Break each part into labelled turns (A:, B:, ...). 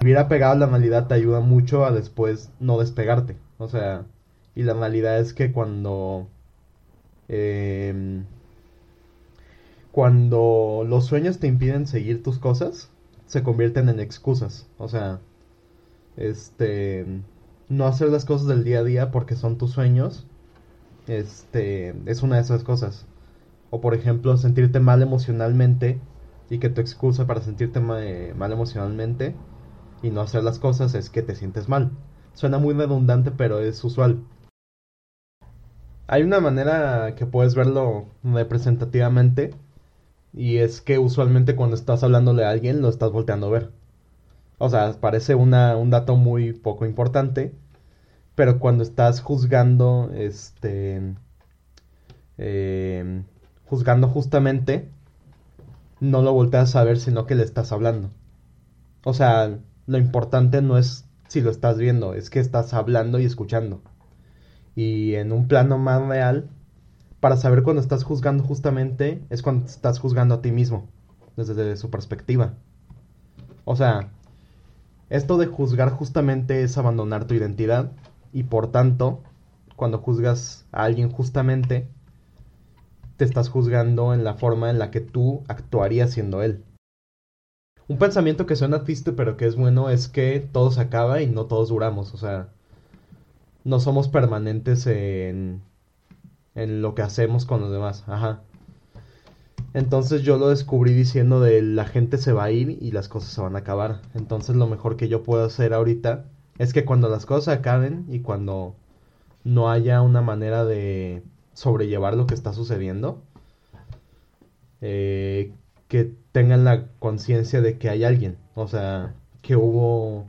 A: vivir apegado a la realidad te ayuda mucho a después no despegarte. O sea, y la realidad es que cuando... Em, cuando los sueños te impiden seguir tus cosas, se convierten en excusas. O sea, este... No hacer las cosas del día a día porque son tus sueños. Este... Es una de esas cosas. O por ejemplo, sentirte mal emocionalmente y que tu excusa para sentirte mal emocionalmente y no hacer las cosas es que te sientes mal. Suena muy redundante, pero es usual. Hay una manera que puedes verlo representativamente y es que usualmente cuando estás hablándole a alguien lo estás volteando a ver. O sea, parece una, un dato muy poco importante, pero cuando estás juzgando, este, eh, juzgando justamente, no lo volteas a ver, sino que le estás hablando. O sea, lo importante no es si lo estás viendo, es que estás hablando y escuchando. Y en un plano más real, para saber cuando estás juzgando justamente, es cuando estás juzgando a ti mismo, desde su perspectiva. O sea, esto de juzgar justamente es abandonar tu identidad y por tanto, cuando juzgas a alguien justamente, te estás juzgando en la forma en la que tú actuarías siendo él. Un pensamiento que suena triste pero que es bueno es que todo se acaba y no todos duramos, o sea, no somos permanentes en, en lo que hacemos con los demás, ajá. Entonces yo lo descubrí diciendo de la gente se va a ir y las cosas se van a acabar. Entonces lo mejor que yo puedo hacer ahorita es que cuando las cosas acaben y cuando no haya una manera de sobrellevar lo que está sucediendo, eh, que tengan la conciencia de que hay alguien, o sea, que hubo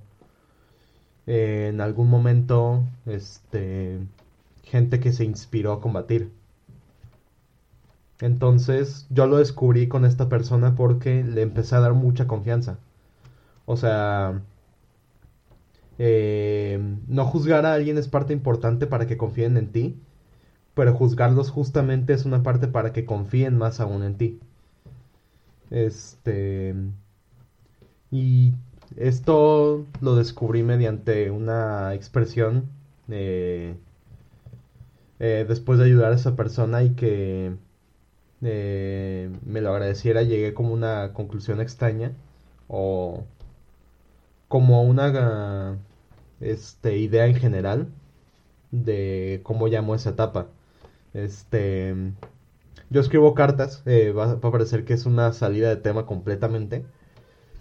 A: eh, en algún momento este gente que se inspiró a combatir. Entonces yo lo descubrí con esta persona porque le empecé a dar mucha confianza. O sea, eh, no juzgar a alguien es parte importante para que confíen en ti pero juzgarlos justamente es una parte para que confíen más aún en ti. Este. Y esto lo descubrí mediante una expresión eh, después de ayudar a esa persona y que eh, me lo agradeciera, llegué como una conclusión extraña o como una este, idea en general de cómo llamo esa etapa. Este, yo escribo cartas, eh, va, a parecer que es una salida de tema completamente.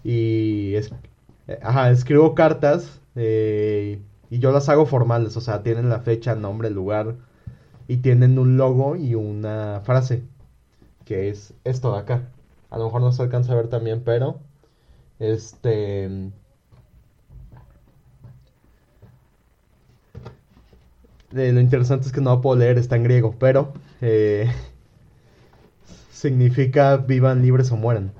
A: Y es, eh, ajá, escribo cartas eh, y yo las hago formales, o sea, tienen la fecha, nombre, lugar y tienen un logo y una frase, que es esto de acá. A lo mejor no se alcanza a ver también, pero este lo interesante es que no puedo leer, está en griego, pero significa vivan libres o mueran.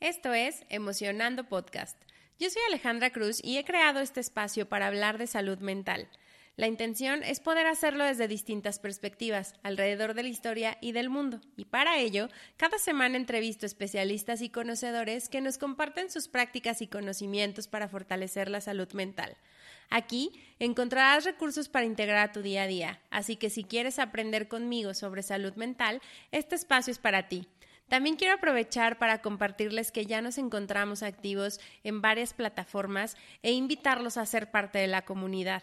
B: Esto es Emocionando Podcast. Yo soy Alejandra Cruz y he creado este espacio para hablar de salud mental. La intención es poder hacerlo desde distintas perspectivas, alrededor de la historia y del mundo. Y para ello, cada semana entrevisto especialistas y conocedores que nos comparten sus prácticas y conocimientos para fortalecer la salud mental. Aquí encontrarás recursos para integrar a tu día a día, así que si quieres aprender conmigo sobre salud mental, este espacio es para ti. También quiero aprovechar para compartirles que ya nos encontramos activos en varias plataformas e invitarlos a ser parte de la comunidad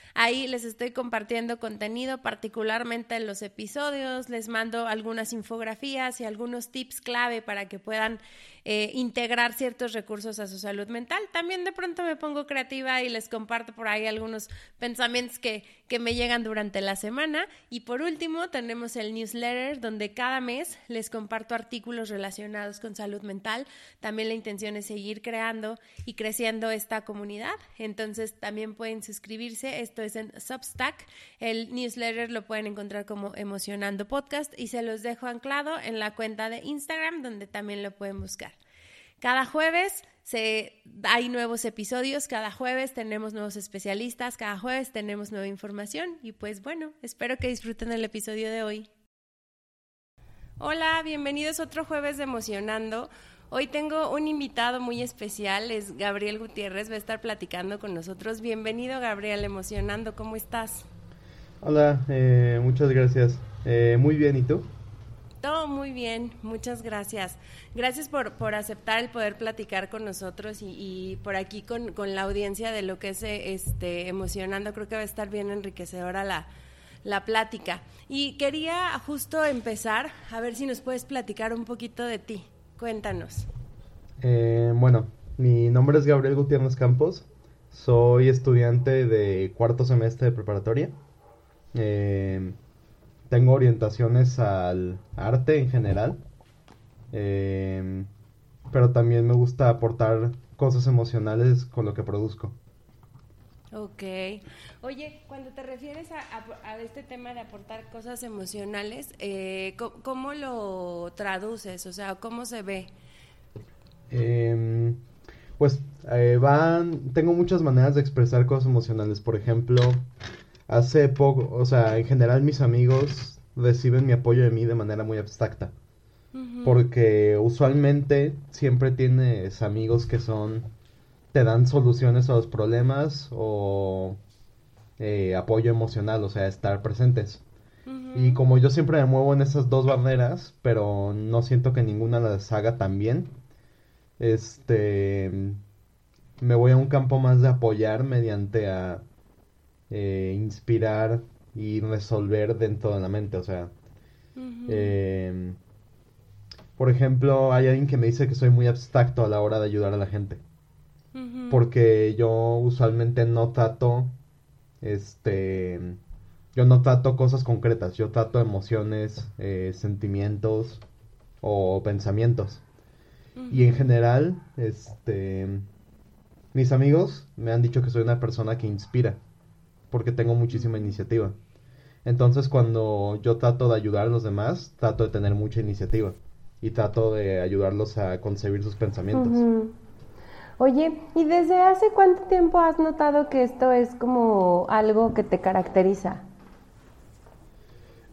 B: Ahí les estoy compartiendo contenido, particularmente en los episodios, les mando algunas infografías y algunos tips clave para que puedan eh, integrar ciertos recursos a su salud mental. También de pronto me pongo creativa y les comparto por ahí algunos pensamientos que, que me llegan durante la semana. Y por último, tenemos el newsletter donde cada mes les comparto artículos relacionados con salud mental. También la intención es seguir creando y creciendo esta comunidad. Entonces también pueden suscribirse. Esto es en Substack. El newsletter lo pueden encontrar como Emocionando Podcast y se los dejo anclado en la cuenta de Instagram donde también lo pueden buscar. Cada jueves se, hay nuevos episodios, cada jueves tenemos nuevos especialistas, cada jueves tenemos nueva información y pues bueno, espero que disfruten el episodio de hoy. Hola, bienvenidos otro jueves de Emocionando. Hoy tengo un invitado muy especial, es Gabriel Gutiérrez, va a estar platicando con nosotros. Bienvenido Gabriel, Emocionando, ¿cómo estás?
A: Hola, eh, muchas gracias. Eh, muy bien, ¿y tú?
B: Todo muy bien, muchas gracias. Gracias por, por aceptar el poder platicar con nosotros y, por aquí con, la audiencia de lo que es este, emocionando. Creo que va a estar bien enriquecedora la, la plática. Y quería justo empezar a ver si nos puedes platicar un poquito de ti. Cuéntanos.
A: Eh, bueno, mi nombre es Gabriel Gutiérrez Campos. Soy estudiante de cuarto semestre de preparatoria. Eh, tengo orientaciones al arte en general, em, pero también me gusta aportar cosas emocionales con lo que produzco.
B: Ok. Oye, cuando te refieres a, este tema de aportar cosas emocionales, eh, ¿cómo, lo traduces? O sea, ¿cómo se ve?
A: Em, pues eh, van, tengo muchas maneras de expresar cosas emocionales. Por ejemplo, hace poco, o sea, en general mis amigos reciben mi apoyo de mí de manera muy abstracta. Porque usualmente siempre tienes amigos que son, te dan soluciones a los problemas o eh, apoyo emocional, o sea, estar presentes. Y como yo siempre me muevo en esas dos barreras, pero no siento que ninguna las haga tan bien, este, me voy a un campo más de apoyar mediante a eh, inspirar y resolver dentro de la mente, o sea, em, por ejemplo, hay alguien que me dice que soy muy abstracto a la hora de ayudar a la gente, porque yo usualmente no trato, este, yo no trato cosas concretas, yo trato emociones, eh, sentimientos o pensamientos. Y en general, este, mis amigos me han dicho que soy una persona que inspira porque tengo muchísima iniciativa. Entonces cuando yo trato de ayudar a los demás, trato de tener mucha iniciativa y trato de ayudarlos a concebir sus pensamientos.
B: Oye, ¿y desde hace cuánto tiempo has notado que esto es como algo que te caracteriza?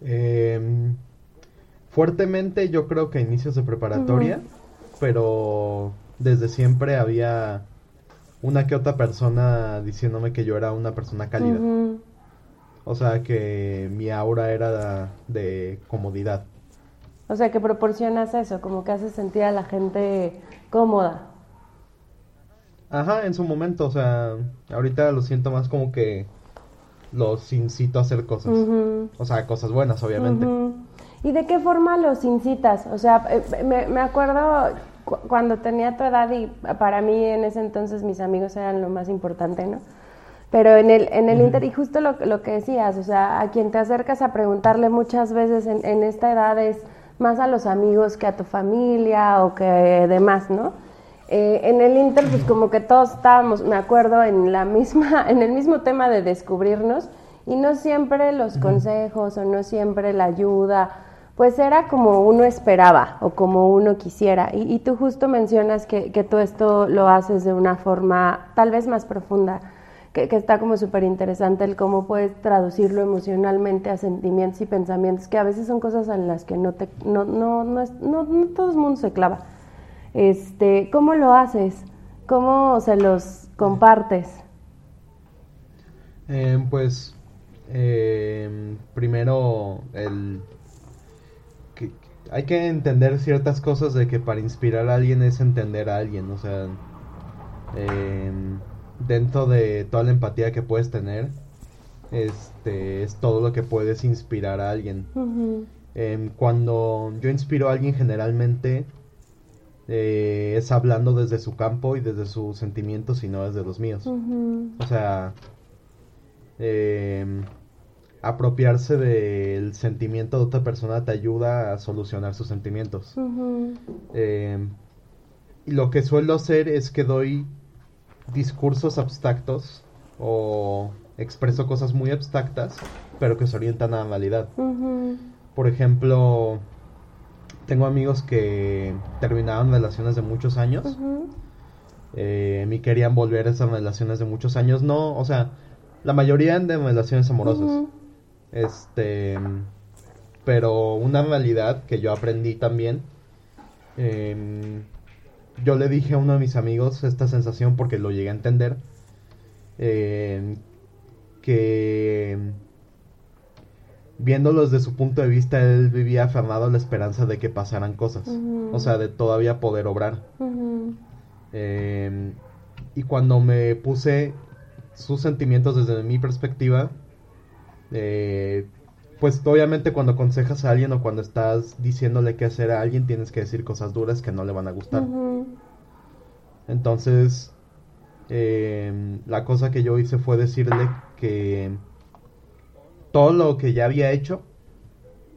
A: Em, fuertemente yo creo que inicios de preparatoria, pero desde siempre había una que otra persona diciéndome que yo era una persona cálida. O sea, que mi aura era de, comodidad.
B: O sea, que proporcionas eso, como que haces sentir a la gente cómoda.
A: Ajá, en su momento, o sea, ahorita lo siento más como que los incito a hacer cosas. O sea, cosas buenas, obviamente.
B: ¿Y de qué forma los incitas? O sea, eh, me, me acuerdo cuando tenía tu edad y para mí en ese entonces mis amigos eran lo más importante, ¿no? Pero en el, en el Inter, y justo lo, lo, que decías, o sea, a quien te acercas a preguntarle muchas veces en, en, esta edad es más a los amigos que a tu familia o que demás, ¿no? Eh, en el Inter, pues como que todos estábamos, me acuerdo, en, la misma, en el mismo tema de descubrirnos y no siempre los consejos o no siempre la ayuda pues era como uno esperaba o como uno quisiera. Y, tú justo mencionas que, que, todo esto lo haces de una forma tal vez más profunda, que, está como súper interesante el cómo puedes traducirlo emocionalmente a sentimientos y pensamientos, que a veces son cosas en las que no, te, no, no, no, no, todo el mundo se clava. Este, ¿Cómo lo haces? ¿Cómo se los compartes?
A: Eh, pues eh, primero el hay que entender ciertas cosas de que para inspirar a alguien es entender a alguien, o sea, em, dentro de toda la empatía que puedes tener, este, es todo lo que puedes inspirar a alguien. Em, cuando yo inspiro a alguien generalmente eh, es hablando desde su campo y desde sus sentimientos y no desde los míos. O sea, em, apropiarse del sentimiento de otra persona te ayuda a solucionar sus sentimientos. Em, y lo que suelo hacer es que doy discursos abstractos o expreso cosas muy abstractas, pero que se orientan a la realidad. Por ejemplo, tengo amigos que terminaron relaciones de muchos años. Eh, y querían volver a esas relaciones de muchos años. No, o sea, la mayoría de relaciones amorosas. Este. Pero una realidad que yo aprendí también. Em, yo le dije a uno de mis amigos esta sensación porque lo llegué a entender. Em, que viéndolos desde su punto de vista, él vivía aferrado a la esperanza de que pasaran cosas, o sea, de todavía poder obrar. Em, y cuando me puse sus sentimientos desde mi perspectiva, eh, pues obviamente cuando aconsejas a alguien o cuando estás diciéndole qué hacer a alguien, tienes que decir cosas duras que no le van a gustar. Entonces, em, la cosa que yo hice fue decirle que todo lo que ya había hecho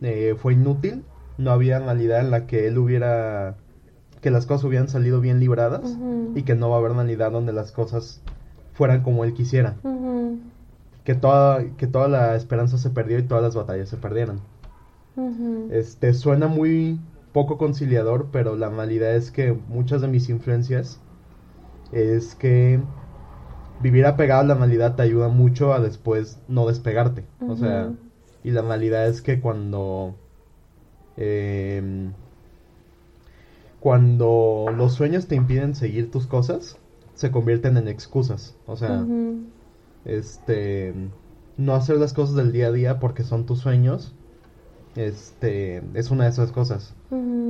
A: eh, fue inútil. No había realidad en la que él hubiera. que las cosas hubieran salido bien libradas y que no va a haber realidad donde las cosas fueran como él quisiera. Que, toda, que toda la esperanza se perdió y todas las batallas se perdieron. Este suena muy poco conciliador, pero la realidad es que muchas de mis influencias es que vivir apegado a la realidad te ayuda mucho a después no despegarte. O sea, y la realidad es que cuando... Em, cuando los sueños te impiden seguir tus cosas, se convierten en excusas. O sea, este... No hacer las cosas del día a día porque son tus sueños, este, es una de esas cosas.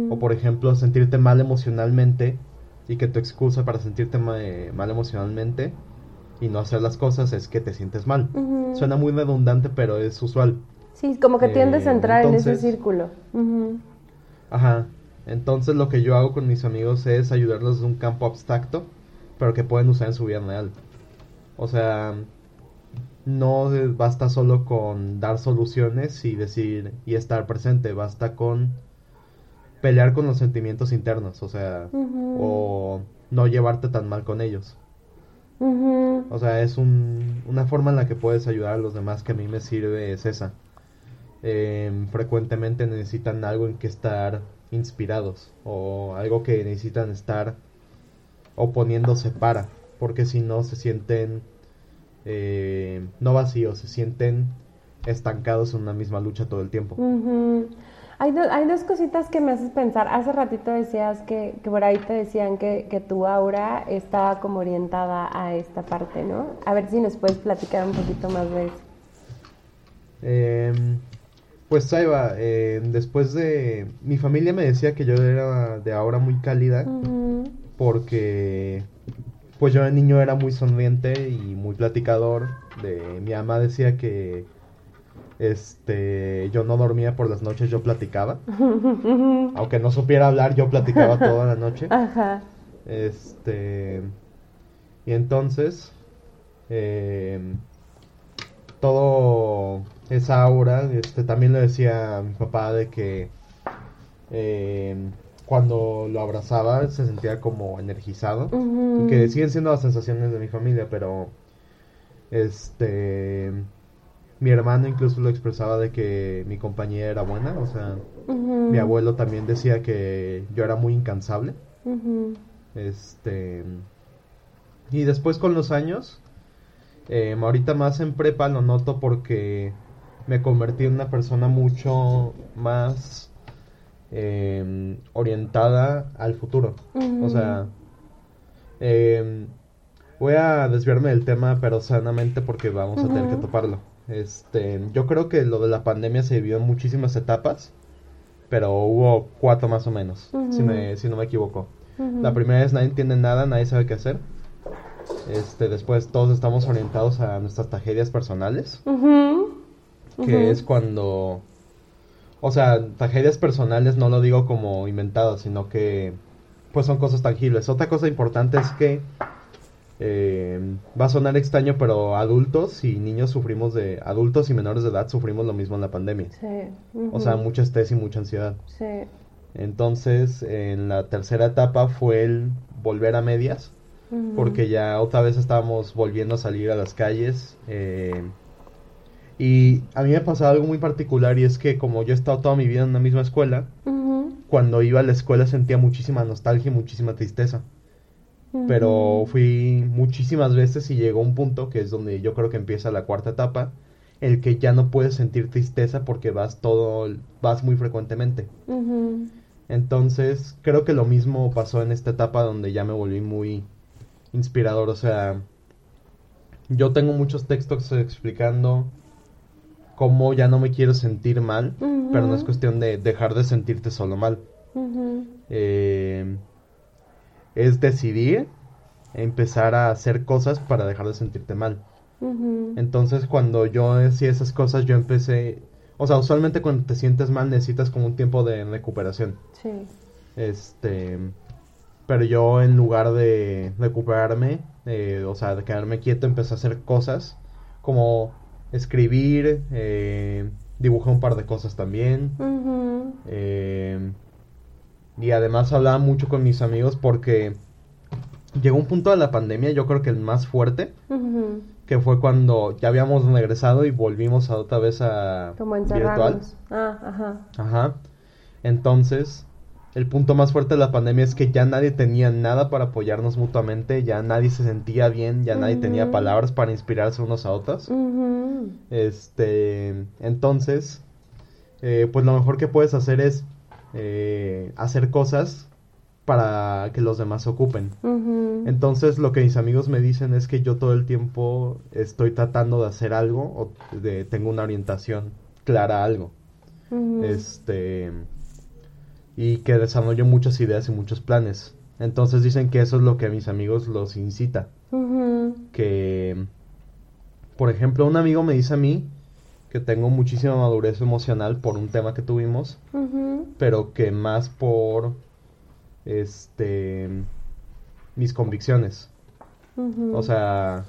A: O por ejemplo, sentirte mal emocionalmente y que tu excusa para sentirte mal emocionalmente y no hacer las cosas es que te sientes mal. Suena muy redundante, pero es usual.
C: Sí, como que tiendes a eh, entrar en ese círculo.
A: Ajá. Entonces lo que yo hago con mis amigos es ayudarlos de un campo abstracto, pero que pueden usar en su vida real. O sea, no basta solo con dar soluciones y decir y estar presente, basta con pelear con los sentimientos internos, o sea, o no llevarte tan mal con ellos. O sea, es un, una forma en la que puedes ayudar a los demás que a mí me sirve es esa. Em, frecuentemente necesitan algo en que estar inspirados o algo que necesitan estar oponiéndose para, porque si no se sienten eh, no vacíos, se sienten estancados en una misma lucha todo el tiempo.
C: Hay, hay, dos cositas que me haces pensar. Hace ratito decías que, que por ahí te decían que, que, tu aura estaba como orientada a esta parte, ¿no? A ver si nos puedes platicar un poquito más de eso.
A: Em, pues Saiba, eh, después de... Mi familia me decía que yo era de aura muy cálida porque pues yo de niño era muy sonriente y muy platicador. De, mi mamá decía que este, yo no dormía por las noches, yo platicaba. Aunque no supiera hablar, yo platicaba toda la noche. Ajá. Este, y entonces, em, todo esa aura, este, también le decía a mi papá de que em, cuando lo abrazaba se sentía como energizado. y que siguen siendo las sensaciones de mi familia, pero este mi hermano incluso lo expresaba de que mi compañía era buena, o sea, mi abuelo también decía que yo era muy incansable. Este. Y después con los años, eh, ahorita más en prepa lo noto porque me convertí en una persona mucho más em, orientada al futuro. O sea, em, voy a desviarme del tema, pero sanamente porque vamos a tener que toparlo. Este, yo creo que lo de la pandemia se vivió en muchísimas etapas, pero hubo cuatro más o menos, si, me, si no me equivoco. La primera es nadie entiende nada, nadie sabe qué hacer. este, después todos estamos orientados a nuestras tragedias personales, que es cuando, o sea, tragedias personales no lo digo como inventadas, sino que pues son cosas tangibles. Otra cosa importante es que eh, va a sonar extraño, pero adultos y niños sufrimos de, adultos y menores de edad sufrimos lo mismo en la pandemia.
C: Sí.
A: O sea, mucho estrés y mucha ansiedad.
C: Sí.
A: Entonces, en la tercera etapa fue el volver a medias, porque ya otra vez estábamos volviendo a salir a las calles. eh, y a mí me pasaba algo muy particular y es que como yo he estado toda mi vida en una misma escuela, cuando iba a la escuela sentía muchísima nostalgia y muchísima tristeza. Pero fui muchísimas veces y llegó un punto que es donde yo creo que empieza la cuarta etapa, el que ya no puedes sentir tristeza porque vas todo, vas muy frecuentemente. Entonces, creo que lo mismo pasó en esta etapa donde ya me volví muy inspirador. O sea, yo tengo muchos textos explicando cómo ya no me quiero sentir mal, pero no es cuestión de dejar de sentirte solo mal. Eh, es decidir empezar a hacer cosas para dejar de sentirte mal. Entonces, cuando yo hacía esas cosas, yo empecé... O sea, usualmente cuando te sientes mal necesitas como un tiempo de recuperación.
C: Sí.
A: Este, pero yo en lugar de recuperarme, eh, o sea, de quedarme quieto, empecé a hacer cosas como escribir, eh, dibujé un par de cosas también, eh, y además hablaba mucho con mis amigos porque llegó un punto de la pandemia, yo creo que el más fuerte, que fue cuando ya habíamos regresado y volvimos a otra vez a
C: Como
A: virtual.
C: Ah, ajá.
A: Ajá. Entonces, el punto más fuerte de la pandemia es que ya nadie tenía nada para apoyarnos mutuamente, ya nadie se sentía bien, ya nadie tenía palabras para inspirarse unos a otros. Este, entonces, eh, pues lo mejor que puedes hacer es eh, hacer cosas para que los demás se ocupen. Entonces, lo que mis amigos me dicen es que yo todo el tiempo estoy tratando de hacer algo o de, tengo una orientación clara a algo. Este. Y que desarrollo muchas ideas y muchos planes. Entonces dicen que eso es lo que a mis amigos los incita. Que. Por ejemplo, un amigo me dice a mí que tengo muchísima madurez emocional por un tema que tuvimos, pero que más por. Este. Mis convicciones. O sea,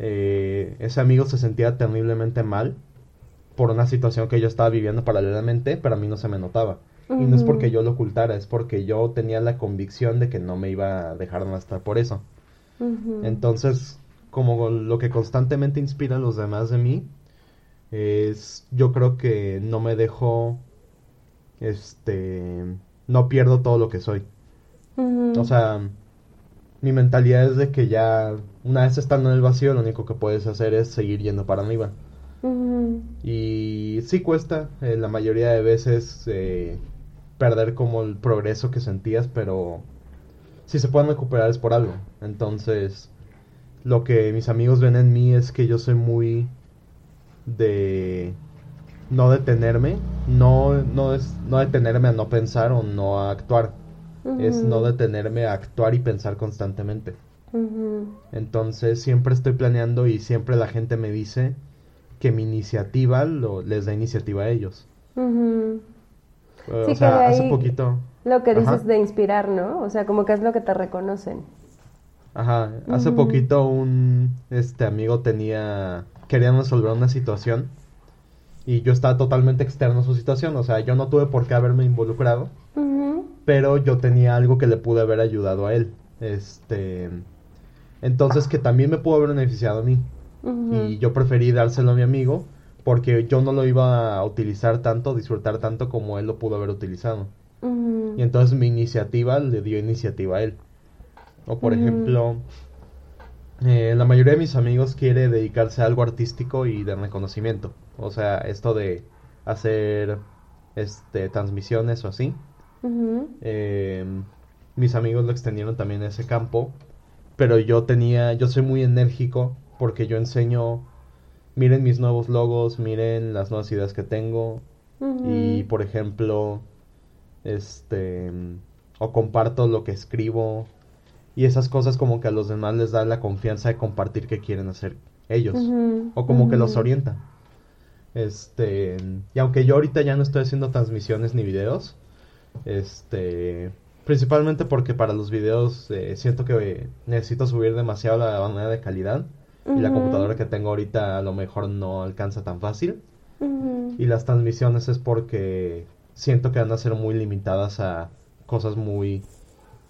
A: eh, ese amigo se sentía terriblemente mal por una situación que yo estaba viviendo paralelamente, pero a mí no se me notaba. Y no es porque yo lo ocultara, es porque yo tenía la convicción de que no me iba a dejar de estar por eso. Entonces, como lo que constantemente inspira a los demás de mí, es yo creo que no me dejo, este, no pierdo todo lo que soy. O sea, mi mentalidad es de que ya una vez estando en el vacío, lo único que puedes hacer es seguir yendo para arriba. Y sí cuesta, eh, la mayoría de veces, eh, perder como el progreso que sentías, pero si se pueden recuperar es por algo. Entonces, lo que mis amigos ven en mí es que yo soy muy de no detenerme, no, no es no detenerme a no pensar o no a actuar, es no detenerme a actuar y pensar constantemente. Entonces siempre estoy planeando y siempre la gente me dice que mi iniciativa lo, les da iniciativa a ellos.
C: Sí,
A: o sea,
C: que
A: hace poquito,
C: Lo que dices
A: Ajá.
C: de inspirar, ¿no? O sea, como que es lo que te reconocen.
A: ajá, hace
C: Ujú.
A: poquito un este amigo tenía querían resolver una situación y yo estaba totalmente externo a su situación, o sea, yo no tuve por qué haberme involucrado, pero yo tenía algo que le pude haber ayudado a él. Este, entonces que también me pudo haber beneficiado a mí. Y yo preferí dárselo a mi amigo porque yo no lo iba a utilizar tanto, disfrutar tanto como él lo pudo haber utilizado. Y entonces mi iniciativa le dio iniciativa a él. O por ejemplo, eh, la mayoría de mis amigos quiere dedicarse a algo artístico y de reconocimiento. O sea, esto de hacer este transmisiones o así. Eh, mis amigos lo extendieron también a ese campo, pero yo tenía, yo soy muy enérgico porque yo enseño, miren mis nuevos logos, miren las nuevas ideas que tengo. Y por ejemplo, este, o comparto lo que escribo. Y esas cosas como que a los demás les da la confianza de compartir qué quieren hacer ellos. O como que los orienta. Este, y aunque yo ahorita ya no estoy haciendo transmisiones ni videos, este, principalmente porque para los videos eh, siento que necesito subir demasiado la banda de calidad y la computadora que tengo ahorita a lo mejor no alcanza tan fácil. Y las transmisiones es porque siento que van a ser muy limitadas a cosas muy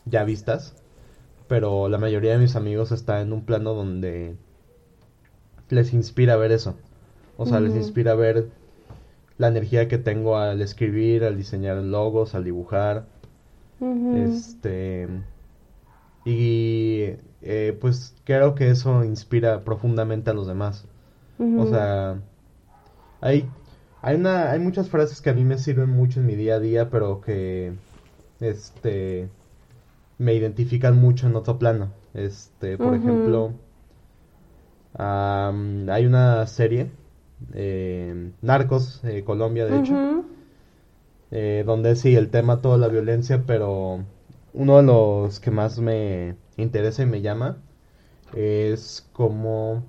A: ya vistas. Pero la mayoría de mis amigos está en un plano donde les inspira ver eso. O sea, les inspira ver la energía que tengo al escribir, al diseñar logos, al dibujar. Este. Y eh, pues creo que eso inspira profundamente a los demás. O sea, hay, hay una, hay muchas frases que a mí me sirven mucho en mi día a día, pero que, este, me identifican mucho en otro plano. Este, por ejemplo, hay una serie, eh, Narcos, eh, Colombia, de hecho, eh, donde sí, el tema toda la violencia, pero uno de los que más me interesa y me llama es como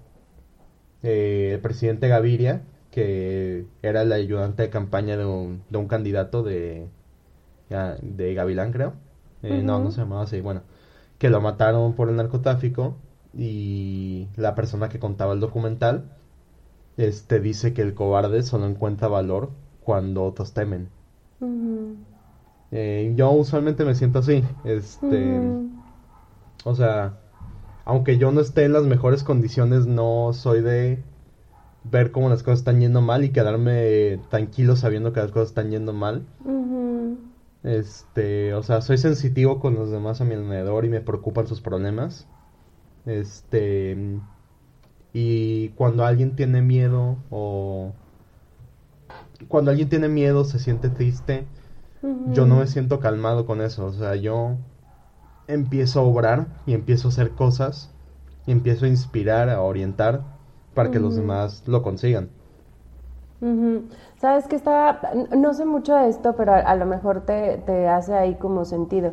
A: eh, el presidente Gaviria, que era el ayudante de campaña de un, de un candidato de, de Gavilán, creo. Eh, No, no se llamaba así, bueno, que lo mataron por el narcotráfico y la persona que contaba el documental este dice que el cobarde solo encuentra valor cuando otros temen. Eh, yo usualmente me siento así, este. O sea, aunque yo no esté en las mejores condiciones, no soy de ver cómo las cosas están yendo mal y quedarme tranquilo sabiendo que las cosas están yendo mal. Este, o sea, soy sensitivo con los demás a mi alrededor y me preocupan sus problemas. Este, y cuando alguien tiene miedo o cuando alguien tiene miedo, se siente triste, yo no me siento calmado con eso. O sea, yo empiezo a obrar y empiezo a hacer cosas y empiezo a inspirar, a orientar para que los demás lo consigan.
B: Sabes que estaba, no sé mucho de esto, pero a, a lo mejor te, te hace ahí como sentido.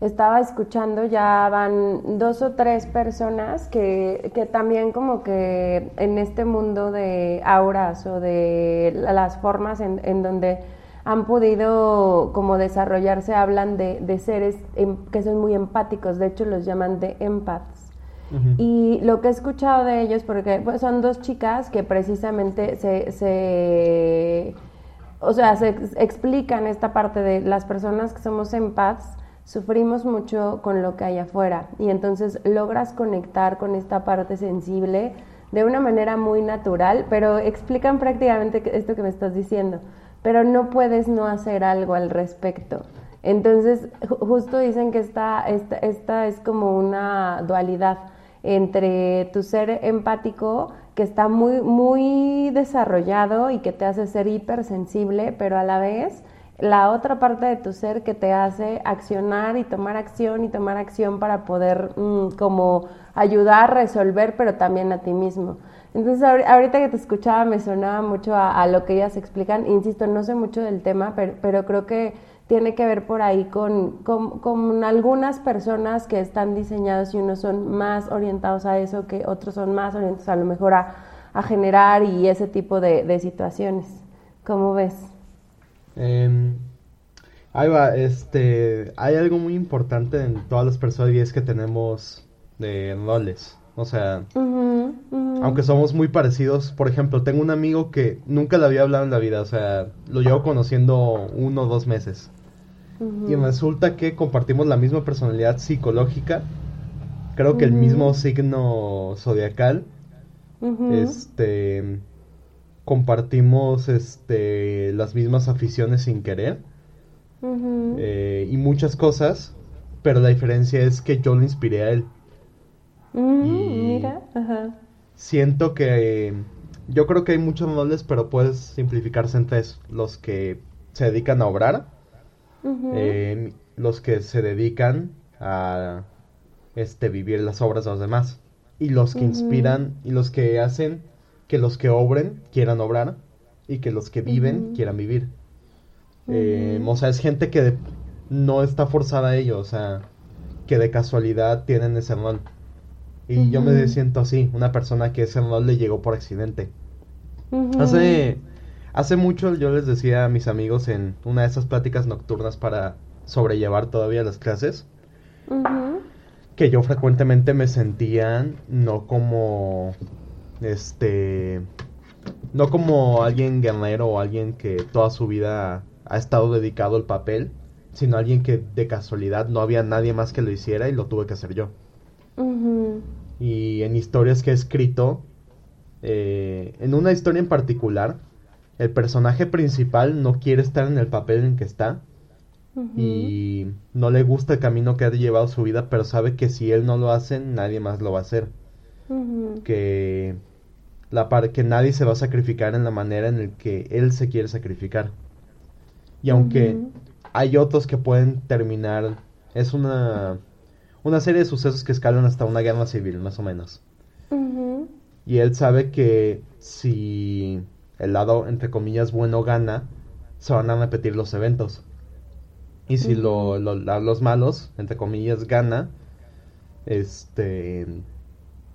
B: Estaba escuchando, ya van dos o tres personas que, que también como que en este mundo de auras o de la- las formas en, en donde han podido como desarrollarse, hablan de, de seres em- que son muy empáticos, de hecho los llaman de empaths. Y lo que he escuchado de ellos, porque pues, son dos chicas que precisamente se, se o sea, se ex- explican esta parte de las personas que somos empaths, sufrimos mucho con lo que hay afuera. Y entonces logras conectar con esta parte sensible de una manera muy natural, pero explican prácticamente esto que me estás diciendo, pero no puedes no hacer algo al respecto. Entonces, ju- justo dicen que esta, esta, esta es como una dualidad entre tu ser empático, que está muy, muy desarrollado y que te hace ser hipersensible, pero a la vez la otra parte de tu ser que te hace accionar y tomar acción y tomar acción para poder mm, como ayudar, resolver, pero también a ti mismo. Entonces ahori- ahorita que te escuchaba me sonaba mucho a, lo que ellas explican, insisto, no sé mucho del tema, pero, pero creo que tiene que ver por ahí con, algunas personas que están diseñados y unos son más orientados a eso, que otros son más orientados a lo mejor a, generar y ese tipo de, situaciones. ¿Cómo ves?
A: Ahí va, este, hay algo muy importante en todas las personas y es que tenemos de roles. O sea, aunque somos muy parecidos, por ejemplo, tengo un amigo que nunca le había hablado en la vida, o sea, lo llevo conociendo uno o dos meses. Y resulta que compartimos la misma personalidad psicológica, creo que el mismo signo zodiacal, este, compartimos, este, las mismas aficiones sin querer. Eh, y muchas cosas, pero la diferencia es que yo lo inspiré a él. Y-
B: Mira, ajá.
A: Siento que yo creo que hay muchos roles, pero puedes simplificarse en tres: los que se dedican a obrar, eh, los que se dedican a este vivir las obras de los demás y los que inspiran y los que hacen que los que obren quieran obrar y que los que viven quieran vivir. Eh,
B: Ujú.
A: o sea, es gente que no está forzada a ello, o sea, que de casualidad tienen ese rol. Y yo me siento así, una persona que ese rol le llegó por accidente. Hace hace mucho yo les decía a mis amigos en una de esas pláticas nocturnas para sobrellevar todavía las clases que yo frecuentemente me sentía no como este no como alguien guerrero o alguien que toda su vida ha estado dedicado al papel, sino alguien que de casualidad no había nadie más que lo hiciera y lo tuve que hacer yo. Y en historias que he escrito, eh, en una historia en particular, el personaje principal no quiere estar en el papel en que está y no le gusta el camino que ha llevado su vida, pero sabe que si él no lo hace, nadie más lo va a hacer. Que la que nadie se va a sacrificar en la manera en la que él se quiere sacrificar. Y aunque hay otros que pueden terminar, es una una serie de sucesos que escalan hasta una guerra civil, más o menos. Y él sabe que si el lado, entre comillas, bueno gana, se van a repetir los eventos. Y si lo, los malos, entre comillas, gana, este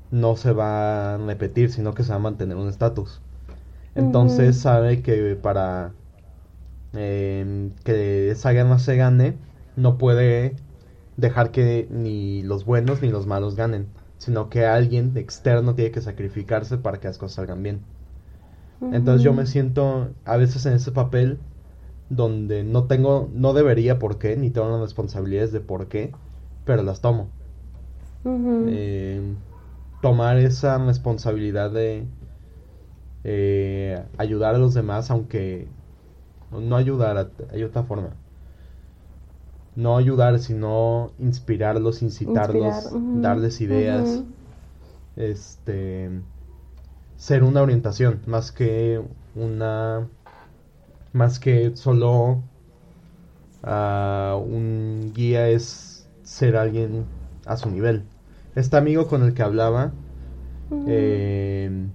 A: no se va a repetir, sino que se va a mantener un estatus. Entonces sabe que para em, que esa guerra se gane, no puede dejar que ni los buenos ni los malos ganen, sino que alguien externo tiene que sacrificarse para que las cosas salgan bien. Entonces yo me siento a veces en ese papel donde no tengo, no debería por qué, ni tengo las responsabilidades de por qué, pero las tomo. Eh, tomar esa responsabilidad de eh, ayudar a los demás, aunque no ayudar, hay otra forma no ayudar, sino inspirarlos, incitarlos, darles ideas, este, ser una orientación, más que una, más que solo uh, un guía es ser alguien a su nivel. Este amigo con el que hablaba eh,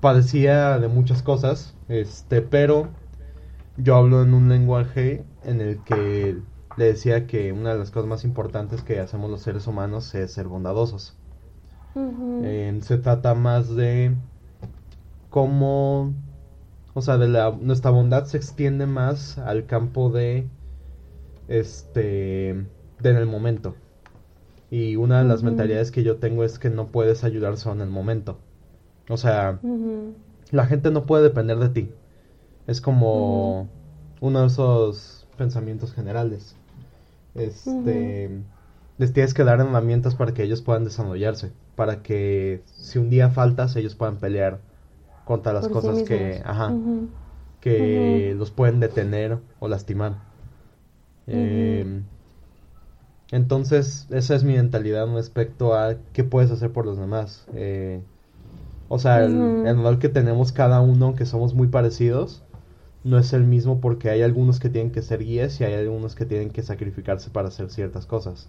A: padecía de muchas cosas, este, pero yo hablo en un lenguaje en el que le decía que una de las cosas más importantes que hacemos los seres humanos es ser bondadosos. Eh, se trata más de cómo, o sea, de la, nuestra bondad se extiende más al campo de, este, de en el momento. Y una de las mentalidades que yo tengo es que no puedes ayudar solo en el momento. O sea, la gente no puede depender de ti. Es como uno de esos pensamientos generales. Este, les tienes que dar herramientas para que ellos puedan desarrollarse, para que si un día faltas ellos puedan pelear contra las cosas que, ajá, que los pueden detener o lastimar. Em, entonces, esa es mi mentalidad respecto a qué puedes hacer por los demás. Eh, o sea, el, el que tenemos cada uno, que somos muy parecidos, no es el mismo porque hay algunos que tienen que ser guías y hay algunos que tienen que sacrificarse para hacer ciertas cosas.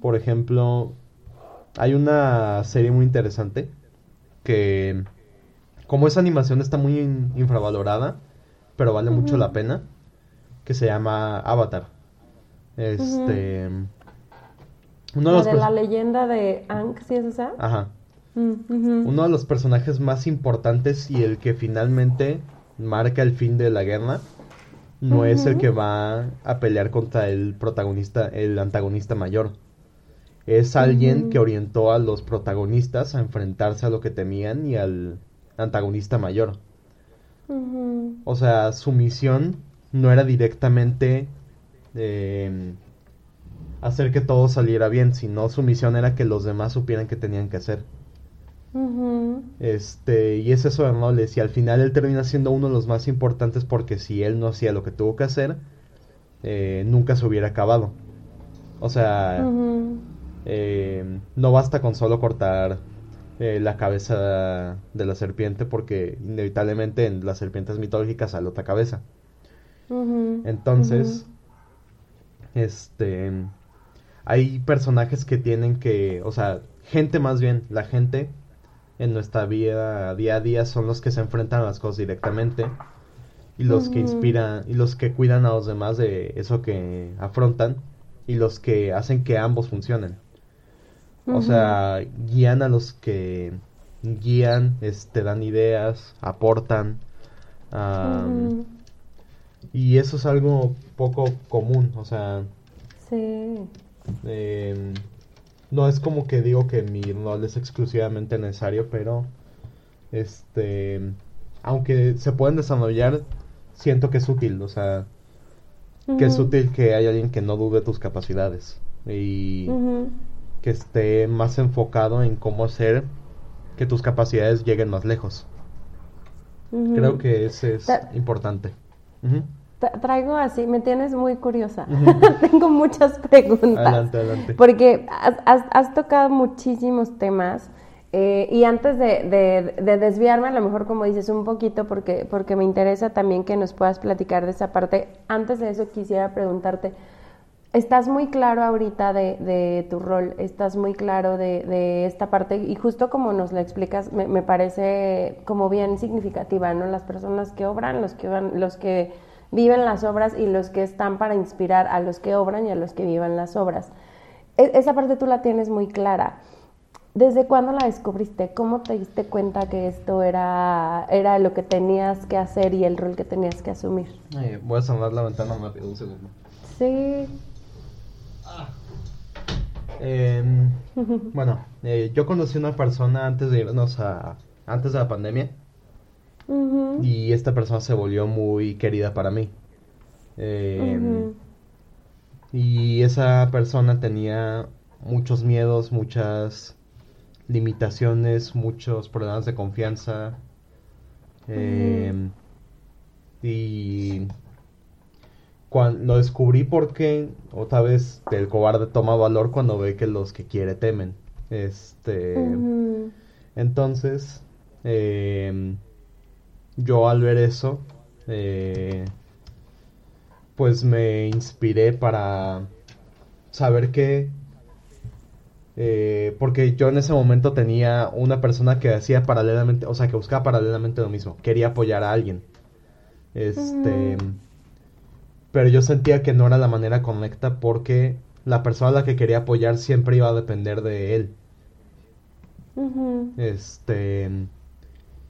A: Por ejemplo, hay una serie muy interesante que como esa animación está muy infravalorada, pero vale mucho la pena, que se llama Avatar. Este
B: uno de, la leyenda de Aang, ¿sí es esa?
A: Ajá. Uno de los personajes más importantes y el que finalmente marca el fin de la guerra, no es el que va a pelear contra el protagonista, el antagonista mayor. Es alguien que orientó a los protagonistas a enfrentarse a lo que temían y al antagonista mayor. O sea, su misión no era directamente em, hacer que todo saliera bien, sino su misión era que los demás supieran qué tenían que hacer. Este, y es eso de roles. Y al final él termina siendo uno de los más importantes porque si él no hacía lo que tuvo que hacer, eh, nunca se hubiera acabado. O sea, eh, no basta con solo cortar eh, la cabeza de la serpiente porque inevitablemente en las serpientes mitológicas sale otra cabeza. Entonces, este, hay personajes que tienen que, o sea, gente más bien, la gente en nuestra vida día a día son los que se enfrentan a las cosas directamente y los que inspiran y los que cuidan a los demás de eso que afrontan y los que hacen que ambos funcionen. O sea, guían a los que guían, este, dan ideas, aportan. Y eso es algo poco común, o sea... Sí. Em, no es como que digo que mi rol es exclusivamente necesario, pero... Este... Aunque se pueden desarrollar, siento que es útil, o sea... Que es útil que haya alguien que no dude tus capacidades. Y que esté más enfocado en cómo hacer que tus capacidades lleguen más lejos. Creo que ese es importante.
B: Traigo así, me tienes muy curiosa. Tengo muchas preguntas. Adelante, adelante. Porque has, tocado muchísimos temas. Eh, y antes de, de, desviarme, a lo mejor como dices un poquito, porque, porque me interesa también que nos puedas platicar de esa parte, antes de eso quisiera preguntarte, estás muy claro ahorita de, tu rol, estás muy claro de, esta parte y justo como nos la explicas me, parece como bien significativa, ¿no? Las personas que obran, los que, los que viven las obras y los que están para inspirar a los que obran y a los que viven las obras. E, esa parte tú la tienes muy clara. ¿Desde cuándo la descubriste? ¿Cómo te diste cuenta que esto era, era lo que tenías que hacer y el rol que tenías que asumir?
A: Eh, voy a cerrar la ventana rápido, un segundo.
B: Sí.
A: Em, bueno, eh, yo conocí a una persona antes de irnos a. antes de la pandemia. Y esta persona se volvió muy querida para mí. Em, y esa persona tenía muchos miedos, muchas limitaciones, muchos problemas de confianza. Em, y cuando, lo descubrí porque otra vez el cobarde toma valor cuando ve que los que quiere temen. Este. Entonces, em, yo al ver eso, eh, pues me inspiré para saber que. Eh, porque yo en ese momento tenía una persona que hacía paralelamente, o sea, que buscaba paralelamente lo mismo. Quería apoyar a alguien. Este pero yo sentía que no era la manera correcta porque la persona a la que quería apoyar siempre iba a depender de él. Este.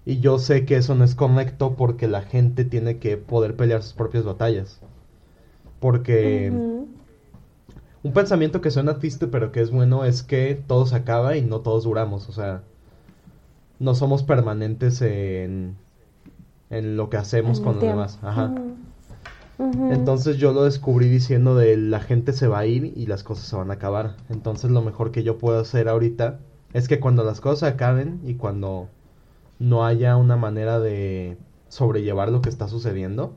A: Y yo sé que eso no es correcto porque la gente tiene que poder pelear sus propias batallas. Porque. Un pensamiento que suena triste pero que es bueno es que todo se acaba y no todos duramos. O sea. No somos permanentes en. En lo que hacemos con los demás. Ajá. Entonces yo lo descubrí diciendo de la gente se va a ir y las cosas se van a acabar. Entonces lo mejor que yo puedo hacer ahorita es que cuando las cosas acaben y cuando no haya una manera de sobrellevar lo que está sucediendo,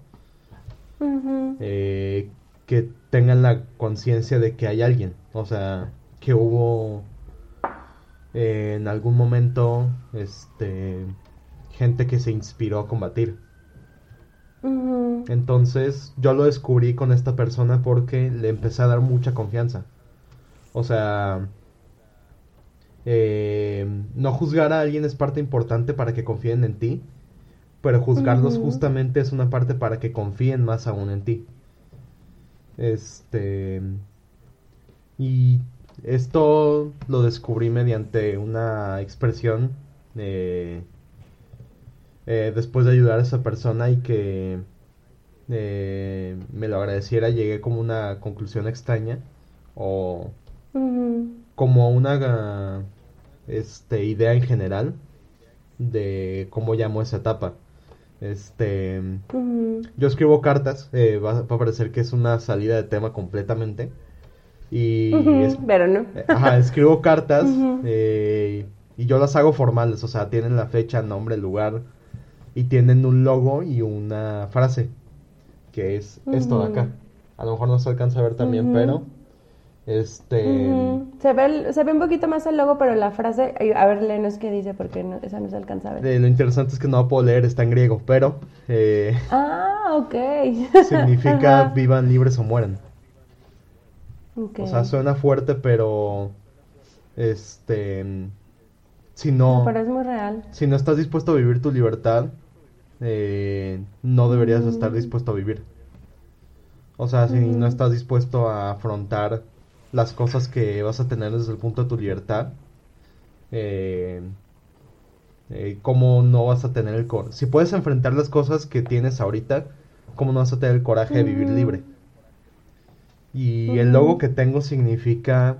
A: eh, que tengan la conciencia de que hay alguien, o sea, que hubo eh, en algún momento este gente que se inspiró a combatir. Entonces yo lo descubrí con esta persona porque le empecé a dar mucha confianza. O sea, eh, no juzgar a alguien es parte importante para que confíen en ti, pero juzgarlos justamente es una parte para que confíen más aún en ti. Este. Y esto lo descubrí mediante una expresión eh, eh, después de ayudar a esa persona y que eh, me lo agradeciera, llegué como una conclusión extraña o como una este, idea en general de cómo llamo esa etapa. Este, yo escribo cartas, eh, va, a parecer que es una salida de tema completamente. Y
B: pero no.
A: escribo cartas y yo las hago formales, o sea, tienen la fecha, nombre, lugar, y tienen un logo y una frase, que es esto de acá. A lo mejor no se alcanza a ver también, pero este
B: se ve se ve un poquito más el logo, pero la frase, a ver, léenos qué dice porque no, esa no se alcanza a ver.
A: lo interesante es que no puedo leer, está en griego, pero
B: eh, Ah, ok.
A: significa vivan libres o mueran. O sea, suena fuerte, pero este si no,
B: no, pero es muy real.
A: Si no estás dispuesto a vivir tu libertad, eh, no deberías estar dispuesto a vivir. O sea, si no estás dispuesto a afrontar las cosas que vas a tener desde el punto de tu libertad, eh, eh, ¿cómo no vas a tener el coraje? Si puedes enfrentar las cosas que tienes ahorita, ¿cómo no vas a tener el coraje de vivir libre? Y el logo que tengo significa,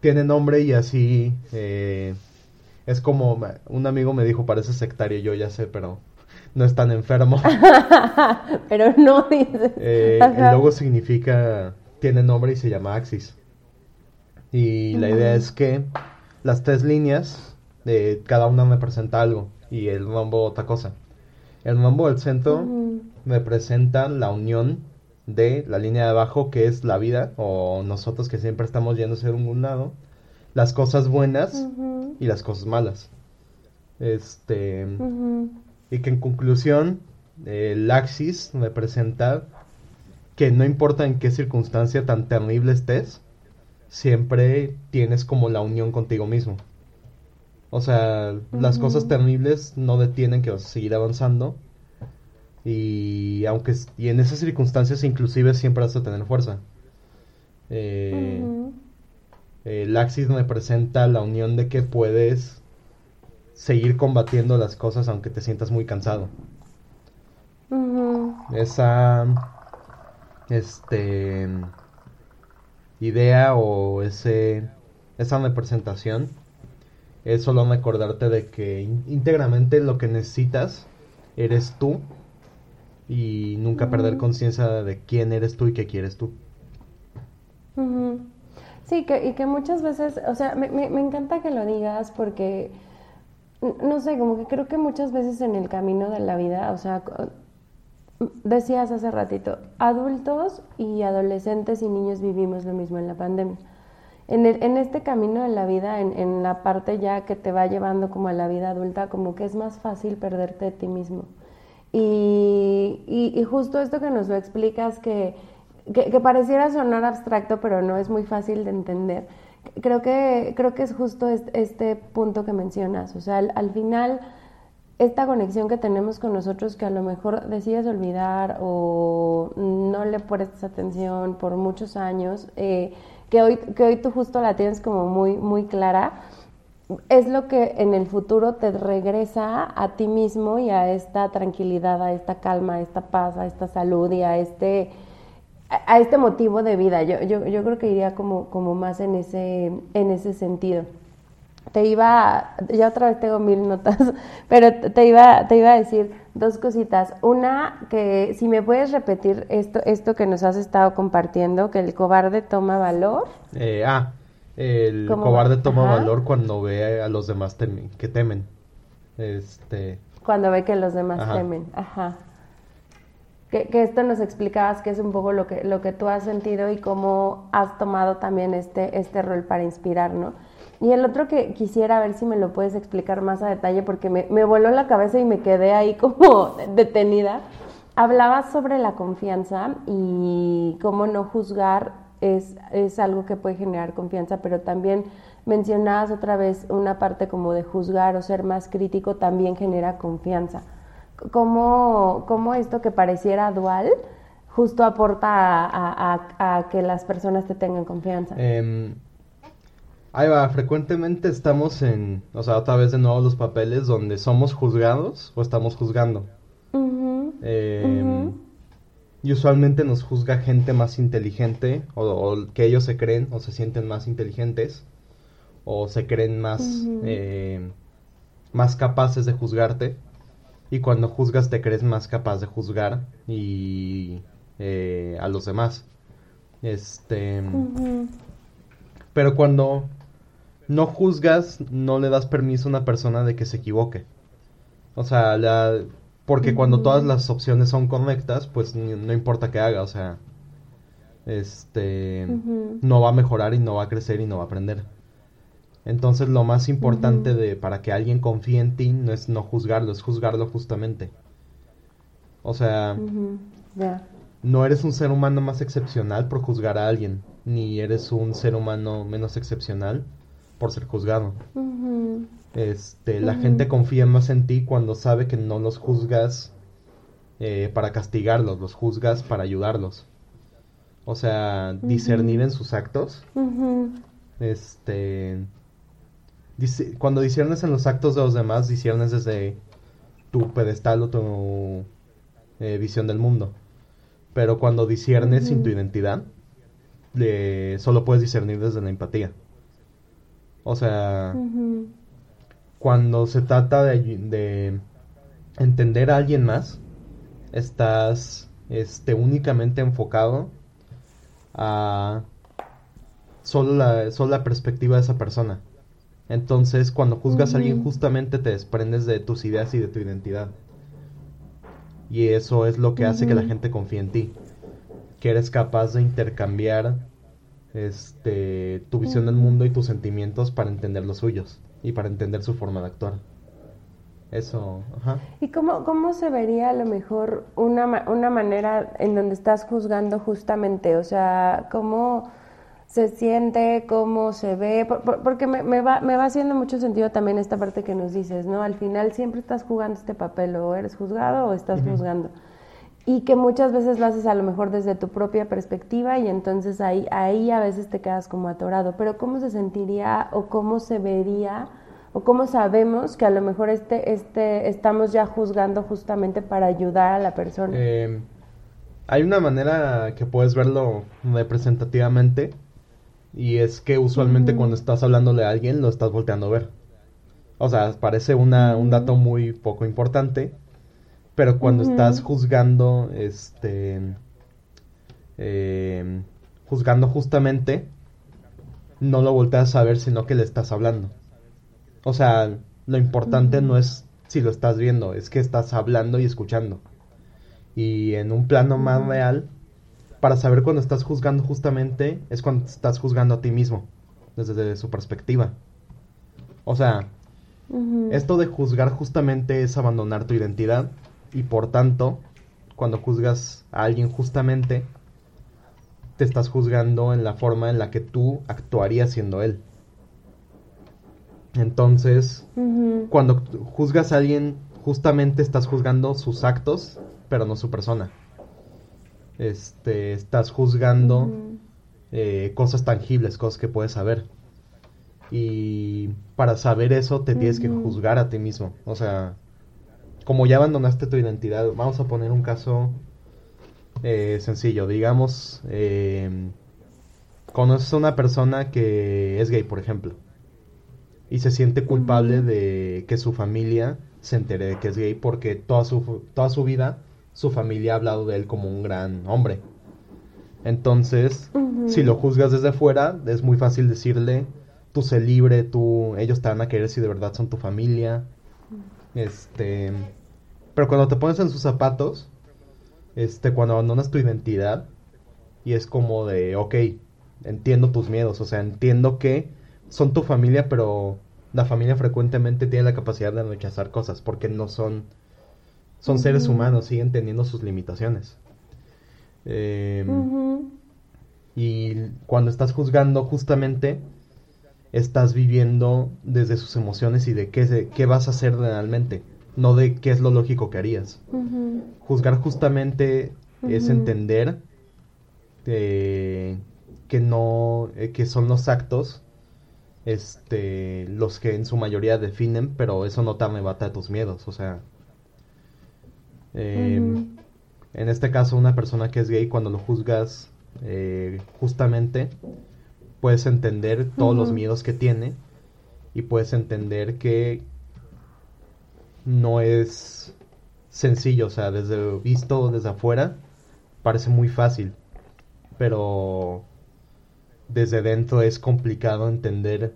A: tiene nombre y así eh, es como, un amigo me dijo, parece sectario, yo ya sé, pero no es tan enfermo.
B: pero no dice.
A: Eh, el logo significa, tiene nombre y se llama Axis. Y la idea es que las tres líneas, de cada una me presenta algo y el mambo otra cosa. El mambo del centro me presenta la unión de la línea de abajo que es la vida o nosotros que siempre estamos yendo hacia un lado, las cosas buenas y las cosas malas. Este y que en conclusión el Axis me presenta que no importa en qué circunstancia tan terrible estés, siempre tienes como la unión contigo mismo. O sea, las cosas terribles no detienen que vas a seguir avanzando. Y aunque y en esas circunstancias inclusive siempre vas a tener fuerza. Eh, el Axis me presenta la unión de que puedes seguir combatiendo las cosas aunque te sientas muy cansado. Esa este idea o ese esa representación es solo recordarte de que íntegramente lo que necesitas eres tú y nunca perder conciencia de quién eres tú y qué quieres tú.
B: Sí, que, y que muchas veces, o sea, me, me, me encanta que lo digas porque no sé, como que creo que muchas veces en el camino de la vida, o sea, decías hace ratito, adultos y adolescentes y niños vivimos lo mismo en la pandemia. En, en este camino de la vida, en, en, la parte ya que te va llevando como a la vida adulta, como que es más fácil perderte de ti mismo. Y, y, justo esto que nos lo explicas, que, que, que pareciera sonar abstracto, pero no es muy fácil de entender creo que, creo que es justo este, punto que mencionas. O sea, al, final, esta conexión que tenemos con nosotros que a lo mejor decides olvidar o no le prestas atención por muchos años, eh, que, hoy, que hoy tú justo la tienes como muy, muy clara, es lo que en el futuro te regresa a ti mismo y a esta tranquilidad, a esta calma, a esta paz, a esta salud y a este a, este motivo de vida. Yo, yo, yo creo que iría como, como más en ese, en ese sentido. Te iba, ya otra vez tengo mil notas, pero te iba, te iba a decir dos cositas. Una, que si me puedes repetir esto, esto que nos has estado compartiendo, que el cobarde toma valor.
A: Eh, ah, el cobarde toma valor cuando ve a los demás que temen. Este.
B: Cuando ve que los demás temen. Ajá que, esto nos explicabas que es un poco lo que, lo que tú has sentido y cómo has tomado también este, este rol para inspirar, ¿no? Y el otro que quisiera ver si me lo puedes explicar más a detalle porque me, me voló la cabeza y me quedé ahí como detenida. Hablabas sobre la confianza y cómo no juzgar es, es algo que puede generar confianza, pero también mencionabas otra vez una parte como de juzgar o ser más crítico también genera confianza cómo, cómo esto que pareciera dual justo aporta a, que las personas te tengan confianza.
A: Eh, ahí va, frecuentemente estamos en, o sea, otra vez de nuevo los papeles donde somos juzgados o estamos juzgando. Em, y usualmente nos juzga gente más inteligente o, que ellos se creen o se sienten más inteligentes o se creen más, eh, más capaces de juzgarte. Y cuando juzgas te crees más capaz de juzgar y eh, a los demás. Este, pero cuando no juzgas, no le das permiso a una persona de que se equivoque. O sea, la, porque cuando todas las opciones son correctas, pues no importa qué haga, o sea, este, no va a mejorar y no va a crecer y no va a aprender. Entonces lo más importante de para que alguien confíe en ti no es no juzgarlo, es juzgarlo justamente. O sea, no eres un ser humano más excepcional por juzgar a alguien, ni eres un ser humano menos excepcional por ser juzgado. Este, la gente confía más en ti cuando sabe que no los juzgas eh, para castigarlos, los juzgas para ayudarlos. O sea, discernir en sus actos. Este. cuando discernes en los actos de los demás, discernes desde tu pedestal o tu eh, visión del mundo. Pero cuando discernes sin tu identidad, solo puedes discernir desde la empatía. O sea, cuando se trata de, de, entender a alguien más, estás este, únicamente enfocado a solo la, solo la perspectiva de esa persona. Entonces, cuando juzgas a alguien, justamente te desprendes de tus ideas y de tu identidad. Y eso es lo que hace que la gente confíe en ti. Que eres capaz de intercambiar este, tu visión del mundo y tus sentimientos para entender los suyos y para entender su forma de actuar. Eso, ajá.
B: ¿Y cómo, cómo se vería a lo mejor una, una manera en donde estás juzgando justamente? O sea, ¿cómo se siente, cómo se ve? porque me, me, va, me va haciendo mucho sentido también esta parte que nos dices, ¿no? Al final siempre estás jugando este papel, o eres juzgado o estás juzgando y que muchas veces lo haces a lo mejor desde tu propia perspectiva y entonces ahí, ahí a veces te quedas como atorado. Pero ¿cómo se sentiría o cómo se vería o cómo sabemos que a lo mejor este, este, estamos ya juzgando justamente para ayudar a la persona?
A: Eh, hay una manera que puedes verlo representativamente y es que usualmente cuando estás hablándole a alguien lo estás volteando a ver. O sea, parece una, un dato muy poco importante, pero cuando estás juzgando, este, eh, juzgando justamente, no lo volteas a ver, sino que le estás hablando. O sea, lo importante no es si lo estás viendo, es que estás hablando y escuchando. Y en un plano más real, para saber cuando estás juzgando justamente, es cuando estás juzgando a ti mismo, desde su perspectiva. O sea, esto de juzgar justamente es abandonar tu identidad y por tanto, cuando juzgas a alguien justamente, te estás juzgando en la forma en la que tú actuarías siendo él. Entonces, cuando juzgas a alguien, justamente estás juzgando sus actos, pero no su persona. Este, estás juzgando eh, cosas tangibles, cosas que puedes saber. Y para saber eso te tienes que juzgar a ti mismo. O sea, como ya abandonaste tu identidad, vamos a poner un caso eh, sencillo. Digamos, eh, conoces a una persona que es gay, por ejemplo, y se siente culpable de que su familia se entere de que es gay porque toda su, toda su vida su familia ha hablado de él como un gran hombre. Entonces, si lo juzgas desde fuera, es muy fácil decirle, tú sé libre, tú, ellos te van a querer si de verdad son tu familia. Este, pero cuando te pones en sus zapatos, este, cuando abandonas tu identidad, y es como de, ok, entiendo tus miedos, o sea, entiendo que son tu familia, pero la familia frecuentemente tiene la capacidad de rechazar cosas, porque no son, son seres humanos, siguen teniendo sus limitaciones. Em, y cuando estás juzgando, justamente, estás viviendo desde sus emociones y de qué, qué vas a hacer realmente no de qué es lo lógico que harías. Juzgar justamente es entender que no, eh, que son los actos este, los que en su mayoría definen, pero eso no te arrebata tus miedos, o sea, em, en este caso una persona que es gay cuando lo juzgas eh, justamente puedes entender todos los miedos que tiene y puedes entender que no es sencillo, o sea, desde visto desde afuera parece muy fácil, pero desde dentro es complicado entender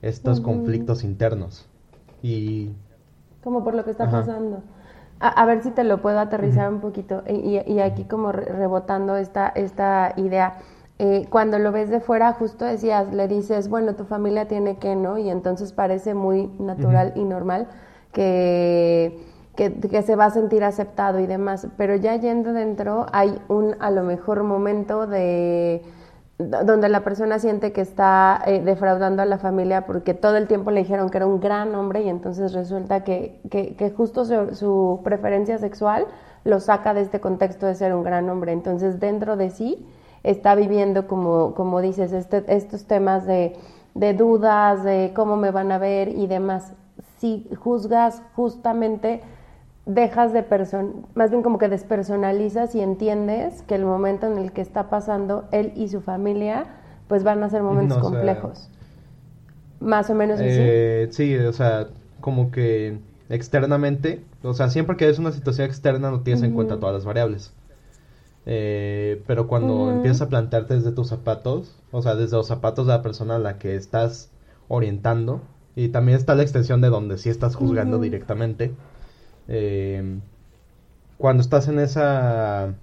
A: estos conflictos internos y
B: como por lo que está pasando. A, ver si te lo puedo aterrizar un poquito y, y, aquí como rebotando esta, esta idea. Eh, cuando lo ves de fuera, justo decías, le dices, bueno, tu familia tiene que, ¿no? Y entonces parece muy natural y normal que, que, se va a sentir aceptado y demás, pero ya yendo dentro hay un a lo mejor momento de donde la persona siente que está eh, defraudando a la familia porque todo el tiempo le dijeron que era un gran hombre y entonces resulta que, que, justo su, preferencia sexual lo saca de este contexto de ser un gran hombre. Entonces, dentro de sí está viviendo, como, como dices, este, estos temas de, de dudas, de cómo me van a ver y demás. Si juzgas justamente dejas de person más bien como que despersonalizas y entiendes que el momento en el que está pasando él y su familia pues van a ser momentos complejos. más o menos así.
A: Eh, sí, o sea, como que externamente, o sea, siempre que es una situación externa no tienes en cuenta todas las variables. Eh, pero cuando empiezas a plantearte desde tus zapatos, o sea, desde los zapatos de la persona a la que estás orientando, y también está la extensión de donde sí estás juzgando directamente, eh, cuando estás en esa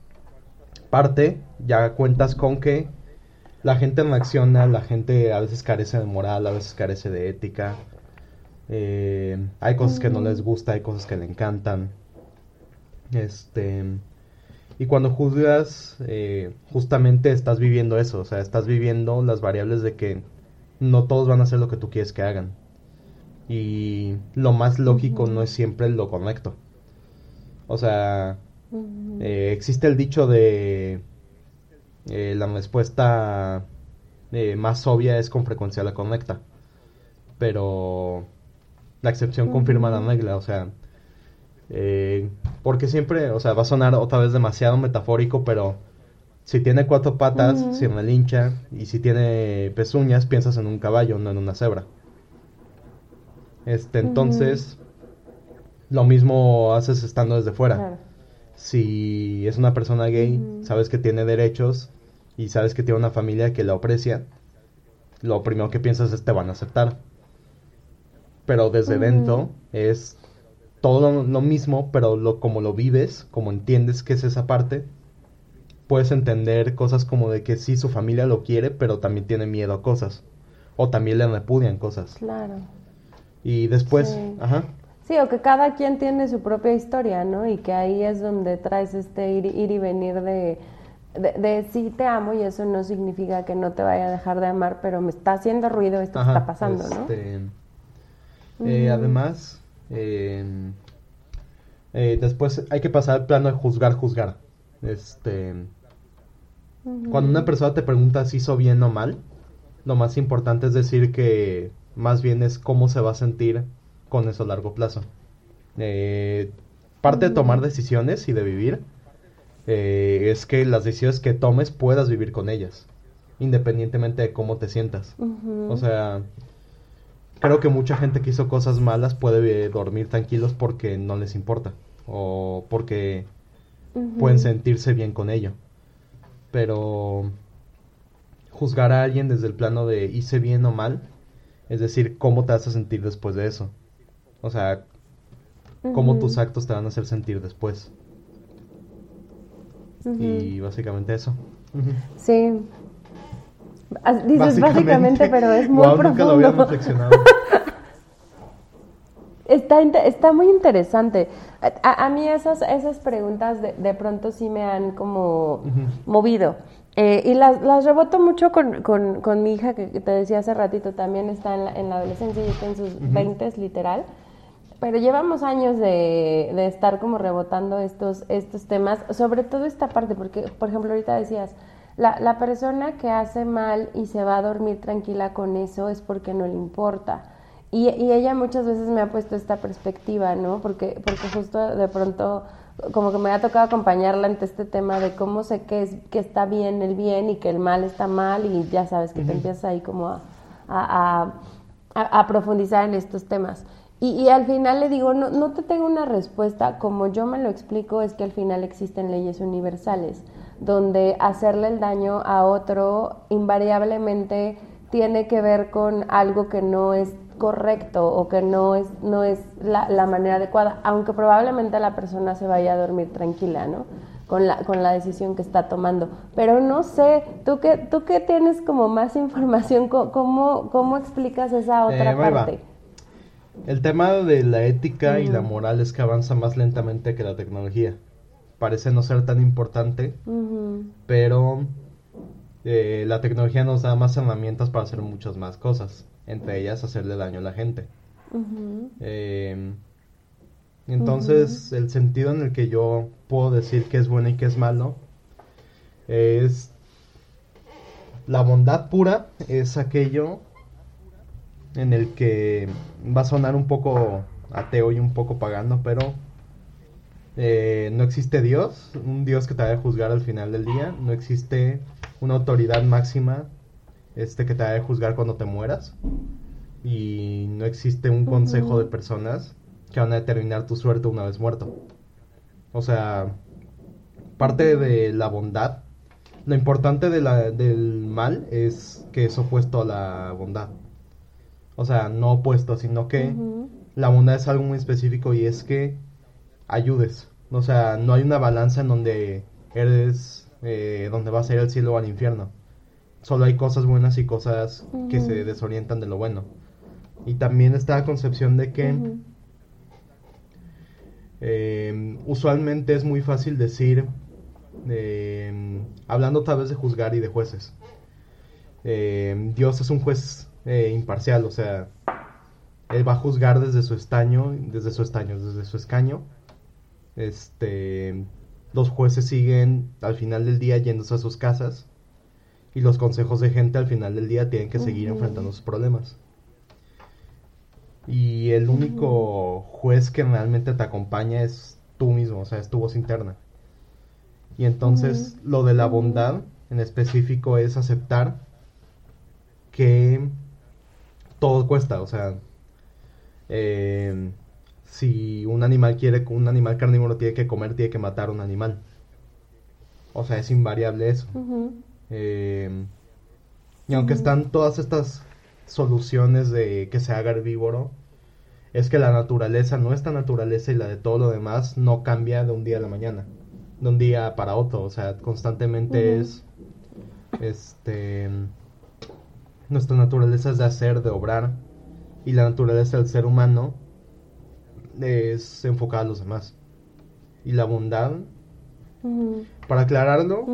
A: parte, ya cuentas con que la gente no acciona, la gente a veces carece de moral, a veces carece de ética. Eh, hay cosas que no les gusta, hay cosas que le encantan. Este. Y cuando juzgas, eh, justamente estás viviendo eso, o sea, estás viviendo las variables de que no todos van a hacer lo que tú quieres que hagan. Y lo más lógico no es siempre lo correcto. O sea, eh, existe el dicho de eh, la respuesta eh, más obvia es con frecuencia la correcta. Pero la excepción confirma la regla, o sea, porque siempre, o sea, va a sonar otra vez demasiado metafórico, pero si tiene cuatro patas, si -huh. si hincha y si tiene pezuñas, piensas en un caballo, no en una cebra. Este, entonces, lo mismo haces estando desde fuera. Si es una persona gay, sabes que tiene derechos y sabes que tiene una familia que la aprecia, lo primero que piensas es te van a aceptar. Pero desde dentro es todo lo, mismo, pero lo, como lo vives, como entiendes que es esa parte, puedes entender cosas como de que sí su familia lo quiere, pero también tiene miedo a cosas. O también le repudian cosas.
B: Claro.
A: Y después, ajá.
B: Sí, o que cada quien tiene su propia historia, ¿no? Y que ahí es donde traes este ir, ir y venir de, de, sí te amo y eso no significa que no te vaya a dejar de amar, pero me está haciendo ruido esto que está pasando, este,
A: ¿no? Eh, Además, eh, eh, después hay que pasar al plano de juzgar, juzgar. Este, Cuando una persona te pregunta si hizo bien o mal, lo más importante es decir que más bien es cómo se va a sentir con eso a largo plazo. Eh, parte de tomar decisiones y de vivir eh, es que las decisiones que tomes puedas vivir con ellas, independientemente de cómo te sientas. O sea, creo que mucha gente que hizo cosas malas puede dormir tranquilos porque no les importa o porque pueden sentirse bien con ello. Pero juzgar a alguien desde el plano de hice bien o mal es decir, cómo te vas a sentir después de eso. O sea, cómo tus actos te van a hacer sentir después. Y básicamente eso.
B: Sí. Dices básicamente, pero es muy profundo. Nunca lo había reflexionado. está, está muy interesante. A, a, mí esas, esas preguntas de, de, pronto sí me han como movido. Eh, y las, las reboto mucho con, con, con, mi hija, que te decía hace ratito, también está en la, en la adolescencia y está en sus veintes, literal. Pero llevamos años de, de, estar como rebotando estos, estos temas, sobre todo esta parte, porque, por ejemplo, ahorita decías, la, la persona que hace mal y se va a dormir tranquila con eso es porque no le importa. Y, y ella muchas veces me ha puesto esta perspectiva, ¿no? Porque, porque justo de pronto como que me ha tocado acompañarla ante este tema de cómo sé que, es, que está bien el bien y que el mal está mal y ya sabes que te empiezas ahí como a, a, a, profundizar en estos temas. Y, y, al final le digo, no, no te tengo una respuesta, como yo me lo explico, es que al final existen leyes universales, donde hacerle el daño a otro invariablemente tiene que ver con algo que no es correcto o que no es, no es la, la, manera adecuada, aunque probablemente la persona se vaya a dormir tranquila, ¿no? Con la, con la decisión que está tomando. Pero no sé, tú que, tú que tienes como más información, ¿cómo, cómo explicas esa otra
A: eh,
B: parte?
A: El tema de la ética y la moral es que avanza más lentamente que la tecnología. Parece no ser tan importante, pero eh, la tecnología nos da más herramientas para hacer muchas más cosas entre ellas hacerle daño a la gente. Em, Entonces, el sentido en el que yo puedo decir que es bueno y que es malo es la bondad pura es aquello en el que va a sonar un poco ateo y un poco pagano, pero eh, no existe Dios, un Dios que te vaya a juzgar al final del día, no existe una autoridad máxima este que te vaya a juzgar cuando te mueras y no existe un consejo de personas que van a determinar tu suerte una vez muerto. O sea, parte de la bondad, lo importante de la, del mal es que es opuesto a la bondad. O sea, no opuesto, sino que la bondad es algo muy específico y es que ayudes. O sea, no hay una balanza en donde eres, eh, donde vas a ir al cielo o al infierno. Solo hay cosas buenas y cosas que se desorientan de lo bueno. Y también está la concepción de que eh, usualmente es muy fácil decir, eh, hablando tal vez de juzgar y de jueces, eh, Dios es un juez imparcial, o sea, Él va a juzgar desde su estaño, desde su estaño, desde su escaño. Este, los jueces siguen al final del día yéndose a sus casas y los consejos de gente al final del día tienen que seguir enfrentando sus problemas. Y el único juez que realmente te acompaña es tú mismo, o sea, es tu voz interna. Y entonces lo de la bondad en específico es aceptar que todo cuesta, o sea, eh, si un animal quiere, un animal carnívoro tiene que comer, tiene que matar un animal. O sea, es invariable eso. Eh, y aunque están todas estas soluciones de que se haga herbívoro, es que la naturaleza, nuestra naturaleza y la de todo lo demás no cambia de un día a la mañana, de un día para otro, o sea, constantemente es, este, nuestra naturaleza es de hacer, de obrar, y la naturaleza del ser humano es enfocada a los demás. Y la bondad, para aclararlo,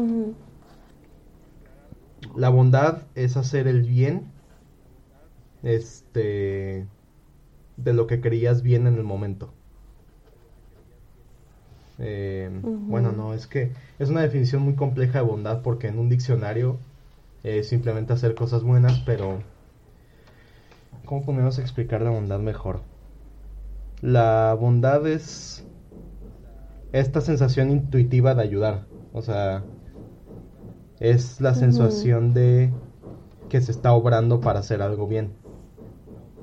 A: la bondad es hacer el bien, este, de lo que creías bien en el momento. Eh, bueno, no, es que es una definición muy compleja de bondad porque en un diccionario es simplemente hacer cosas buenas, pero ¿cómo podemos explicar la bondad mejor? La bondad es esta sensación intuitiva de ayudar, o sea, es la sensación de que se está obrando para hacer algo bien.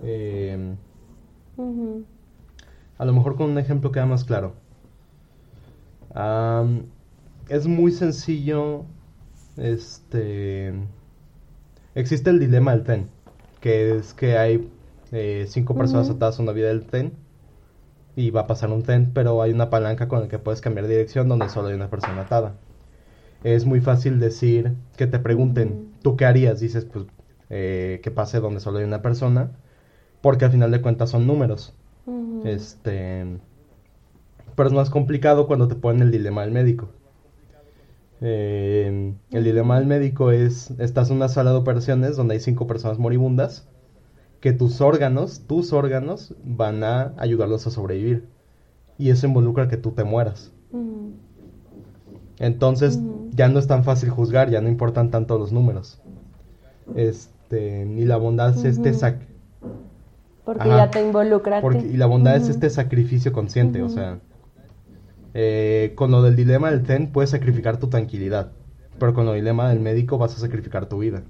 A: Eh, a lo mejor con un ejemplo queda más claro. es muy sencillo. Este. Existe el dilema del tren. Que es que hay eh, cinco personas atadas a una vía del tren. Y va a pasar un tren, pero hay una palanca con la que puedes cambiar de dirección donde solo hay una persona atada. Es muy fácil decir que te pregunten, ¿tú qué harías? Dices, pues, eh, que pase donde solo hay una persona porque al final de cuentas son números. Este, pero es más complicado cuando te ponen el dilema del médico. Eh, el dilema del médico es, estás en una sala de operaciones donde hay cinco personas moribundas, que tus órganos, tus órganos van a ayudarlos a sobrevivir. Y eso involucra que tú te mueras. Entonces ya no es tan fácil juzgar, ya no importan tanto los números. Este, y la bondad es este sac
B: porque ya te involucra.
A: y la bondad es este sacrificio consciente, o sea, eh, con lo del dilema del Zen puedes sacrificar tu tranquilidad, pero con lo del dilema del médico vas a sacrificar tu vida.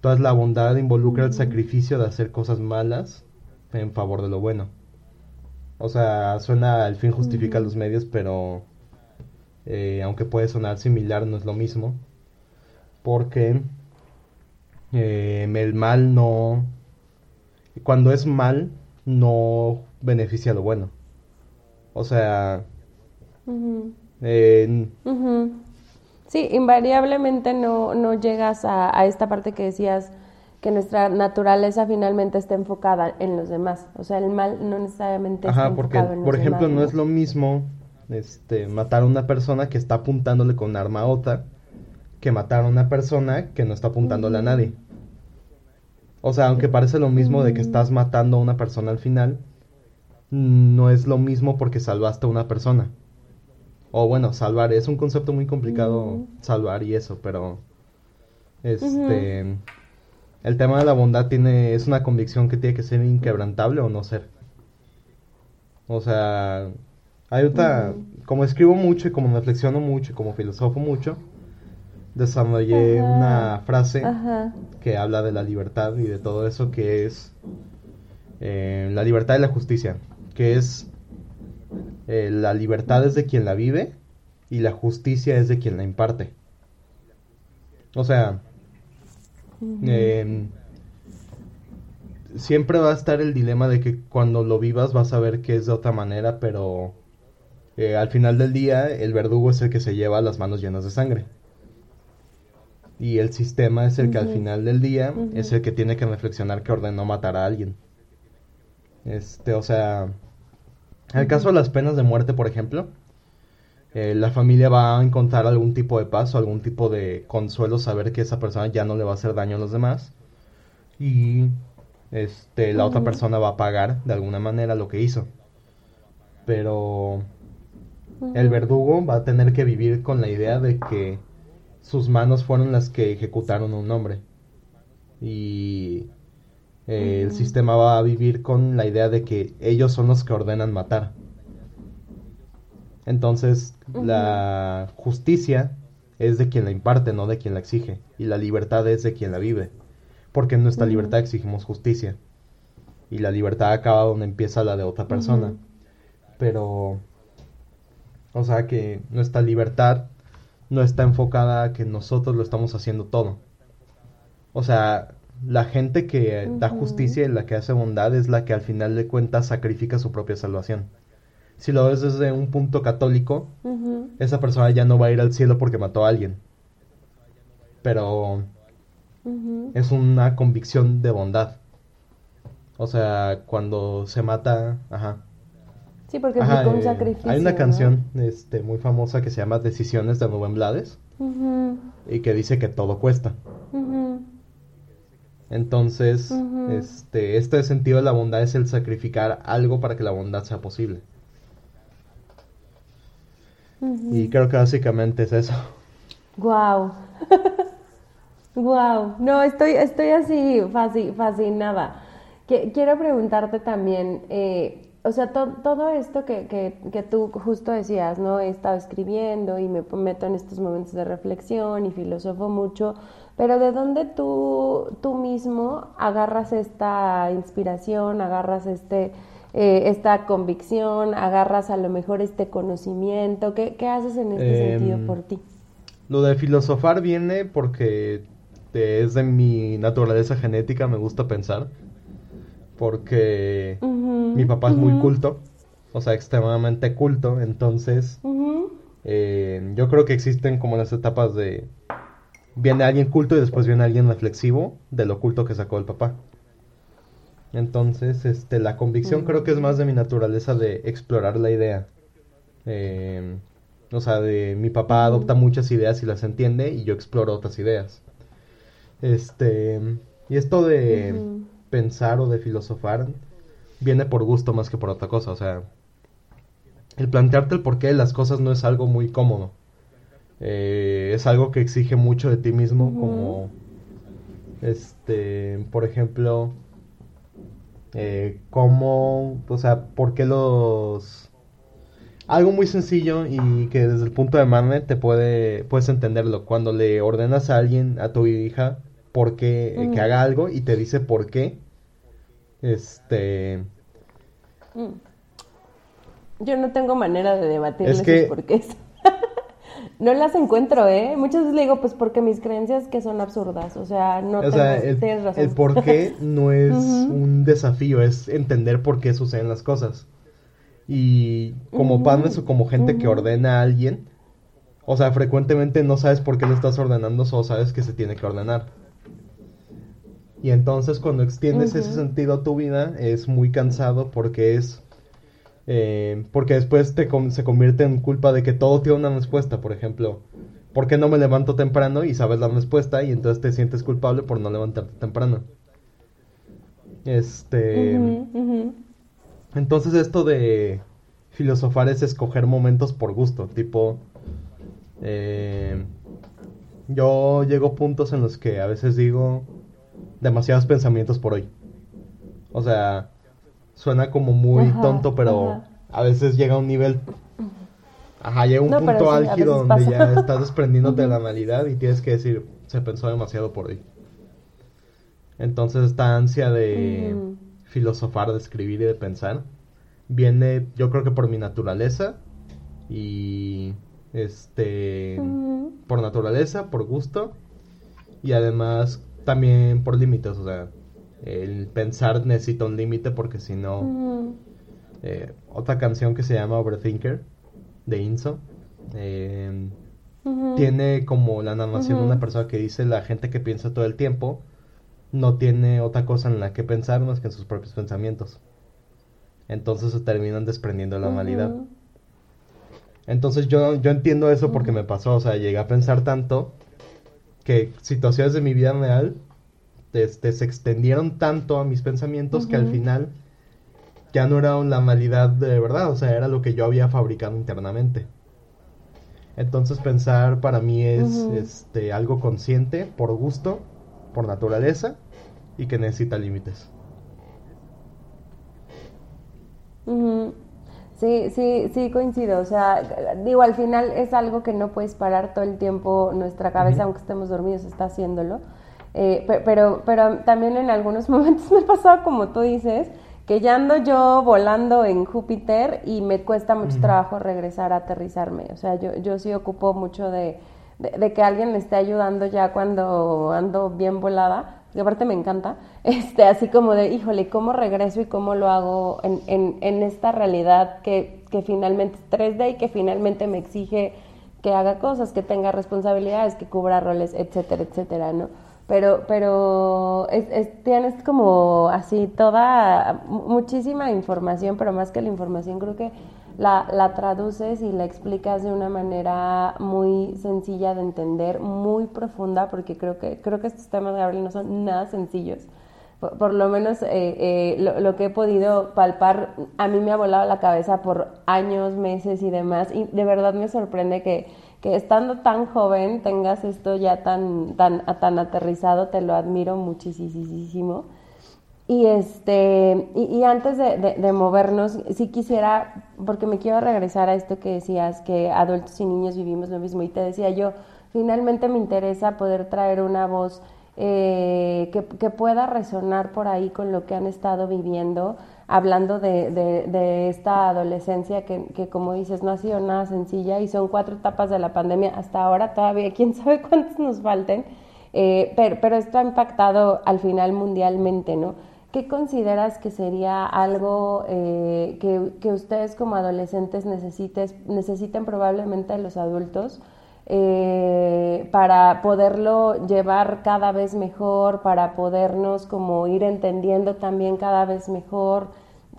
A: Entonces la bondad involucra el sacrificio de hacer cosas malas en favor de lo bueno. O sea, suena el fin justifica los medios, pero eh, aunque puede sonar similar, no es lo mismo. Porque eh, el mal no, cuando es mal, no beneficia lo bueno. O sea...
B: Sí, invariablemente no, no llegas a, esta parte que decías que nuestra naturaleza finalmente está enfocada en los demás. O sea, el mal no necesariamente está enfocado en
A: los Por ejemplo, no es lo mismo este, matar a una persona que está apuntándole con arma a otra que matar a una persona que no está apuntándole a nadie. O sea, aunque parece lo mismo de que estás matando a una persona al final, no es lo mismo porque salvaste a una persona. O bueno, salvar es un concepto muy complicado salvar y eso, pero este el tema de la bondad tiene es una convicción que tiene que ser inquebrantable o no ser. O sea, hay otra, como escribo mucho y como reflexiono mucho y como filosofo mucho, desarrollé una frase que habla de la libertad y de todo eso que es eh, la libertad y la justicia, que es eh, la libertad es de quien la vive y la justicia es de quien la imparte. O sea, em, siempre va a estar el dilema de que cuando lo vivas vas a ver que es de otra manera, pero eh, al final del día el verdugo es el que se lleva las manos llenas de sangre y el sistema es el que al final del día es el que tiene que reflexionar que ordenó matar a alguien. Este, o sea, en el caso de las penas de muerte, por ejemplo, eh, la familia va a encontrar algún tipo de paz o algún tipo de consuelo saber que esa persona ya no le va a hacer daño a los demás y este la otra persona va a pagar de alguna manera lo que hizo. Pero el verdugo va a tener que vivir con la idea de que sus manos fueron las que ejecutaron a un hombre. Y eh, el sistema va a vivir con la idea de que ellos son los que ordenan matar. Entonces, la justicia es de quien la imparte, no de quien la exige. Y la libertad es de quien la vive. Porque en nuestra libertad exigimos justicia. Y la libertad acaba donde empieza la de otra persona. Pero, o sea que nuestra libertad no está enfocada a que nosotros lo estamos haciendo todo. O sea, la gente que da justicia y la que hace bondad es la que al final de cuentas sacrifica su propia salvación. Si lo ves desde un punto católico, esa persona ya no va a ir al cielo porque mató a alguien. Pero es una convicción de bondad. O sea, cuando se mata, ajá,
B: Sí, porque un eh, sacrificio.
A: Hay una canción este, muy famosa que se llama Decisiones de Rubén Blades y que dice que todo cuesta. Entonces, este, este sentido de la bondad es el sacrificar algo para que la bondad sea posible. Y creo que básicamente es eso.
B: Wow. wow. No, estoy, estoy así fascinada. quiero preguntarte también, eh, o sea, todo esto que, que, que, tú justo decías, ¿no? He estado escribiendo y me meto en estos momentos de reflexión y filosofo mucho, pero ¿de dónde tú, tú mismo agarras esta inspiración, agarras este, eh, esta convicción, agarras a lo mejor este conocimiento? ¿Qué, qué haces en este sentido em, por ti?
A: Lo de filosofar viene porque es de mi naturaleza genética, me gusta pensar porque mi papá es muy culto, o sea, extremadamente culto, entonces eh, yo creo que existen como las etapas de... Viene alguien culto y después viene alguien reflexivo de lo culto que sacó el papá. Entonces, este, la convicción creo que es más de mi naturaleza de explorar la idea. Eh, o sea, de mi papá adopta muchas ideas y las entiende y yo exploro otras ideas. Este, y esto de pensar o de filosofar viene por gusto más que por otra cosa. O sea, el plantearte el porqué de las cosas no es algo muy cómodo. Eh, es algo que exige mucho de ti mismo, como, este, por ejemplo, eh, cómo, o sea, por qué los... Algo muy sencillo y que desde el punto de Marne te puede, puedes entenderlo. Cuando le ordenas a alguien, a tu hija, por qué, eh, que haga algo y te dice por qué. Este.
B: Mm. Yo no tengo manera de debatirles es por qué. No las encuentro, ¿eh? Muchas veces le digo, pues porque mis creencias que son absurdas. O sea, no
A: o sea, el, el por qué no es un desafío, es entender por qué suceden las cosas. Y como padres o como gente que ordena a alguien, o sea, frecuentemente no sabes por qué lo estás ordenando, solo sabes que se tiene que ordenar. Y entonces cuando extiendes ese sentido a tu vida es muy cansado porque es... Eh, porque después te se convierte en culpa de que todo tiene una respuesta, por ejemplo. ¿Por qué no me levanto temprano y sabes la respuesta y entonces te sientes culpable por no levantarte temprano? Este... Entonces esto de filosofar es escoger momentos por gusto, tipo... Eh, yo llego a puntos en los que a veces digo demasiados pensamientos por hoy. O sea, suena como muy tonto, pero a veces llega a un nivel... Ajá, llega un punto álgido donde ya estás desprendiéndote de la realidad y tienes que decir, se pensó demasiado por hoy. Entonces esta ansia de filosofar, de escribir y de pensar viene yo creo que por mi naturaleza y este por naturaleza, por gusto y además también por límites, o sea, el pensar necesita un límite porque si no eh, otra canción que se llama Overthinker de Inso em, tiene como la narración de una persona que dice la gente que piensa todo el tiempo no tiene otra cosa en la que pensar más que en sus propios pensamientos. Entonces se terminan desprendiendo de la malidad. Entonces yo, yo entiendo eso porque me pasó, o sea, llegué a pensar tanto que situaciones de mi vida real este, se extendieron tanto a mis pensamientos que al final ya no era la malidad de verdad, o sea, era lo que yo había fabricado internamente. Entonces pensar para mí es este, algo consciente, por gusto, por naturaleza y que necesita límites.
B: Sí, sí, sí, coincido. O sea, digo, al final es algo que no puedes parar todo el tiempo. Nuestra cabeza, aunque estemos dormidos, está haciéndolo. Eh, pero, pero también en algunos momentos me pasado como tú dices, que ya ando yo volando en Júpiter y me cuesta mucho trabajo regresar a aterrizarme. O sea, yo, yo sí ocupo mucho de, de, que alguien me esté ayudando ya cuando ando bien volada que aparte me encanta, este, así como de, híjole, ¿cómo regreso y cómo lo hago en, en, en esta realidad que, que, finalmente es 3D y que finalmente me exige que haga cosas, que tenga responsabilidades, que cubra roles, etcétera, etcétera, ¿no? Pero, pero es, tienes como así toda, muchísima información, pero más que la información creo que la, la, traduces y la explicas de una manera muy sencilla de entender, muy profunda, porque creo que, creo que estos temas, Gabriel, no son nada sencillos. Por, lo menos eh, eh, lo, que he podido palpar, a mí me ha volado la cabeza por años, meses y demás, y de verdad me sorprende que, que estando tan joven tengas esto ya tan, tan, tan aterrizado, te lo admiro muchísimo. Y, este, y, antes de, movernos, sí quisiera, porque me quiero regresar a esto que decías, que adultos y niños vivimos lo mismo, y te decía yo, finalmente me interesa poder traer una voz eh, que, pueda resonar por ahí con lo que han estado viviendo, hablando de, esta adolescencia que, que, como dices, no ha sido nada sencilla y son cuatro etapas de la pandemia hasta ahora, todavía quién sabe cuántos nos falten, eh, pero, pero esto ha impactado al final mundialmente, ¿no? ¿Qué consideras que sería algo eh, que, ustedes como adolescentes necesites, necesiten probablemente los adultos eh, para poderlo llevar cada vez mejor, para podernos como ir entendiendo también cada vez mejor?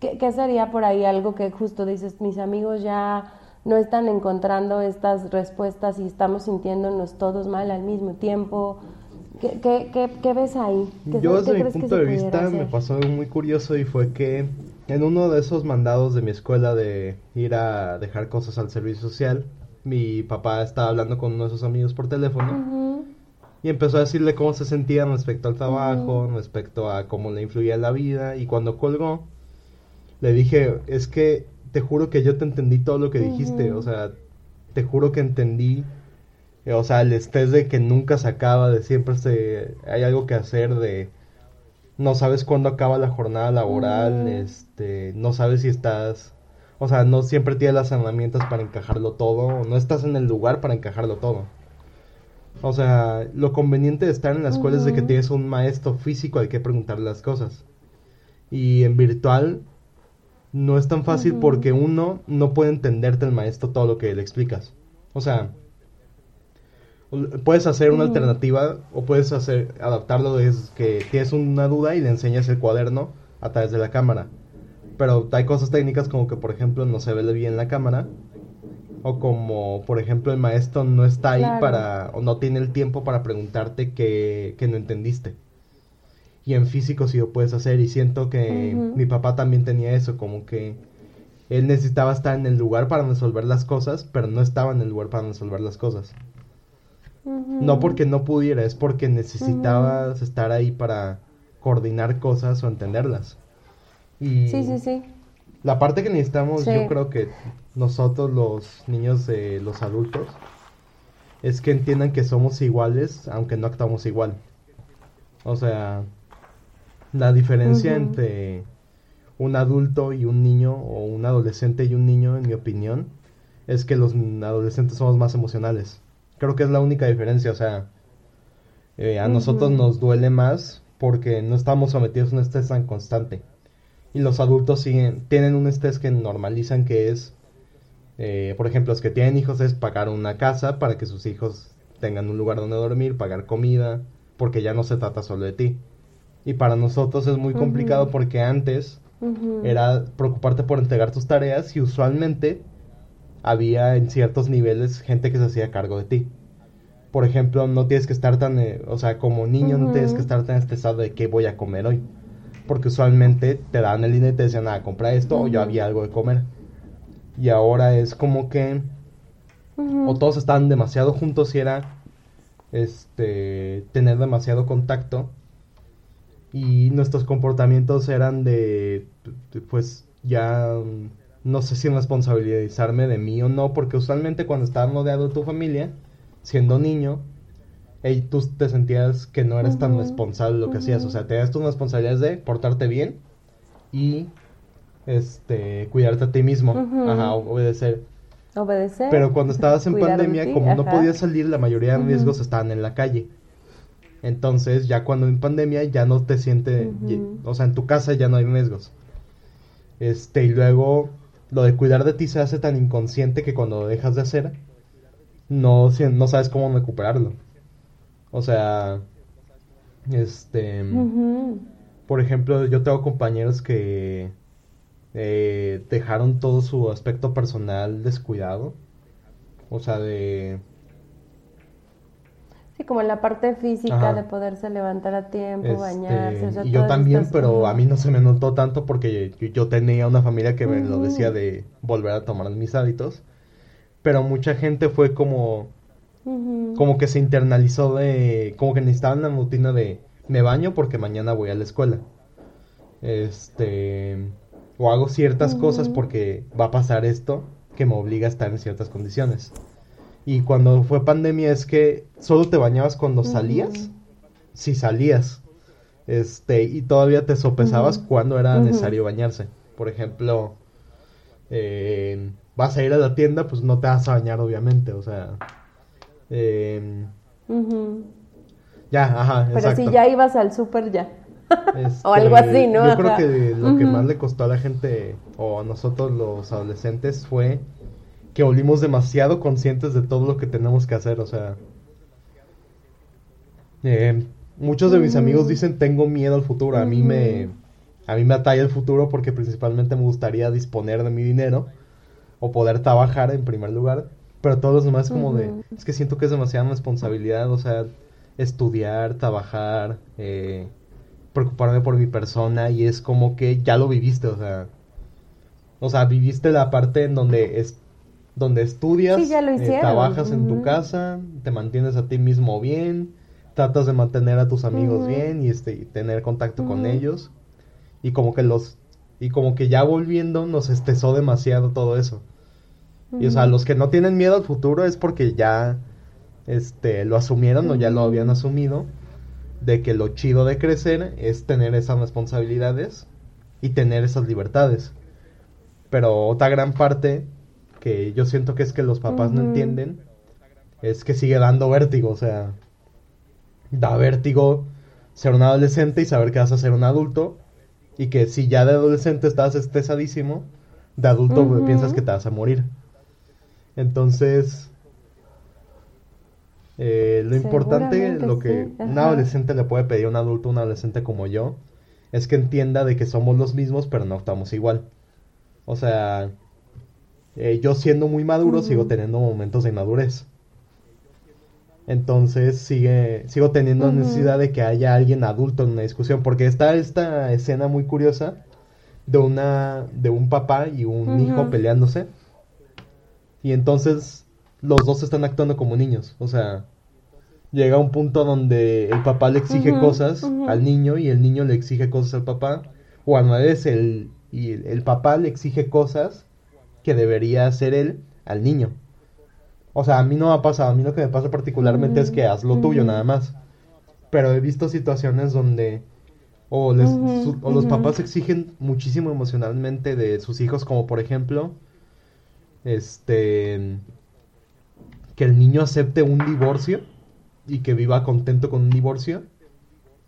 B: ¿Qué, qué sería por ahí algo que justo dices, mis amigos ya no están encontrando estas respuestas y estamos sintiéndonos todos mal al mismo tiempo? ¿Qué, ves ahí?
A: Yo desde mi punto de vista me pasó algo muy curioso y fue que en uno de esos mandados de mi escuela de ir a dejar cosas al servicio social, mi papá estaba hablando con uno de sus amigos por teléfono y empezó a decirle cómo se sentía respecto al trabajo, respecto a cómo le influía la vida y cuando colgó le dije, es que te juro que yo te entendí todo lo que dijiste, o sea, te juro que entendí eh, o sea, el estrés de que nunca se acaba, de siempre se, hay algo que hacer, de no sabes cuándo acaba la jornada laboral, este, no sabes si estás, o sea, no siempre tienes las herramientas para encajarlo todo, no estás en el lugar para encajarlo todo. O sea, lo conveniente de estar en la escuela es de que tienes un maestro físico al que preguntarle las cosas. Y en virtual no es tan fácil porque uno no puede entenderte el maestro todo lo que le explicas. O sea, Puedes hacer una alternativa o puedes hacer adaptarlo es que tienes una duda y le enseñas el cuaderno a través de la cámara. Pero hay cosas técnicas como que por ejemplo no se ve bien la cámara o como por ejemplo el maestro no está ahí para o no tiene el tiempo para preguntarte que, que no entendiste. y en físico sí lo puedes hacer y siento que mi papá también tenía eso, como que él necesitaba estar en el lugar para resolver las cosas, pero no estaba en el lugar para resolver las cosas. No porque no pudiera, es porque necesitabas estar ahí para coordinar cosas o entenderlas. Y
B: sí, sí, sí.
A: La parte que necesitamos, yo creo que nosotros los niños, de los adultos, es que entiendan que somos iguales, aunque no actuamos igual. O sea, la diferencia entre un adulto y un niño o un adolescente y un niño, en mi opinión, es que los adolescentes somos más emocionales. Creo que es la única diferencia, o sea, eh, a nosotros nos duele más porque no estamos sometidos a un estrés tan constante. Y los adultos siguen, tienen un estrés que normalizan que es, eh, por ejemplo, los que tienen hijos es pagar una casa para que sus hijos tengan un lugar donde dormir, pagar comida, porque ya no se trata solo de ti. Y para nosotros es muy complicado porque antes era preocuparte por entregar tus tareas y usualmente había en ciertos niveles gente que se hacía cargo de ti. Por ejemplo, no tienes que estar tan, eh, o sea, como niño no tienes que estar tan estresado de qué voy a comer hoy. Porque usualmente te daban el dinero y te decían, ah, compra esto o yo había algo de comer. Y ahora es como que o todos estaban demasiado juntos y era este tener demasiado contacto. Y nuestros comportamientos eran de, pues ya no sé si responsabilizarme de mí o no, porque usualmente cuando estabas rodeado de tu familia, siendo niño, hey, tú te sentías que no eras tan responsable de lo que hacías, o sea, te das tus responsabilidades de portarte bien y este cuidarte a ti mismo, ajá, obedecer.
B: Obedecer.
A: Pero cuando estabas en pandemia, como no podías salir, la mayoría de riesgos estaban en la calle. Entonces, ya cuando en pandemia ya no te siente, o sea, en tu casa ya no hay riesgos. Este, y luego lo de cuidar de ti se hace tan inconsciente que cuando lo dejas de hacer, no, no sabes cómo recuperarlo. O sea, este, por ejemplo, yo tengo compañeros que eh, dejaron todo su aspecto personal descuidado. O sea, de
B: como la parte física de poderse levantar a tiempo, este, bañarse.
A: y yo también, pero a mí no se me notó tanto porque yo, tenía una familia que me lo decía de volver a tomar mis hábitos. Pero mucha gente fue como, como que se internalizó de, como que necesitaban la rutina de me baño porque mañana voy a la escuela. Este, o hago ciertas cosas porque va a pasar esto que me obliga a estar en ciertas condiciones. Y cuando fue pandemia es que solo te bañabas cuando salías. Si salías. Este, y todavía te sopesabas cuando era necesario bañarse. Por ejemplo, eh, vas a ir a la tienda, pues no te vas a bañar, obviamente. O sea. Eh, Ya, ajá.
B: Pero si ya ibas al súper, ya. o algo este, así, ¿no?
A: Yo creo que lo que más le costó a la gente, o a nosotros los adolescentes, fue que volvimos demasiado conscientes de todo lo que tenemos que hacer, o sea... Eh, muchos de mis amigos dicen tengo miedo al futuro, a mí me... A mí me atalla el futuro porque principalmente me gustaría disponer de mi dinero o poder trabajar en primer lugar, pero todo lo demás como de... Es que siento que es demasiada responsabilidad, o sea, estudiar, trabajar, eh, preocuparme por mi persona y es como que ya lo viviste, o sea... O sea, viviste la parte en donde es, donde estudias, eh, trabajas en tu casa, te mantienes a ti mismo bien, tratas de mantener a tus amigos bien y este tener contacto con ellos. Y como que los y como que ya volviendo nos estresó demasiado todo eso. Y o sea, los que no tienen miedo al futuro es porque ya este lo asumieron o ya lo habían asumido de que lo chido de crecer es tener esas responsabilidades y tener esas libertades. Pero otra gran parte que yo siento que es que los papás no entienden, es que sigue dando vértigo, o sea, da vértigo ser un adolescente y saber que vas a ser un adulto, y que si ya de adolescente estás estresadísimo, de adulto piensas que te vas a morir. Entonces, eh, lo importante, lo que un adolescente le puede pedir a un adulto, un adolescente como yo, es que entienda de que somos los mismos, pero no estamos igual. O sea, eh, yo siendo muy maduro sigo teniendo momentos de inmadurez. Entonces sigue, sigo teniendo necesidad de que haya alguien adulto en una discusión, porque está esta escena muy curiosa de una, de un papá y un hijo peleándose. Y entonces los dos están actuando como niños, o sea, llega un punto donde el papá le exige cosas al niño y el niño le exige cosas al papá, o al revés, el, y el papá le exige cosas que debería hacer él al niño. O sea, a mí no me ha pasado, a mí lo que me pasa particularmente es que haz lo tuyo nada más. Pero he visto situaciones donde o, les, o los papás exigen muchísimo emocionalmente de sus hijos, como por ejemplo, este, que el niño acepte un divorcio y que viva contento con un divorcio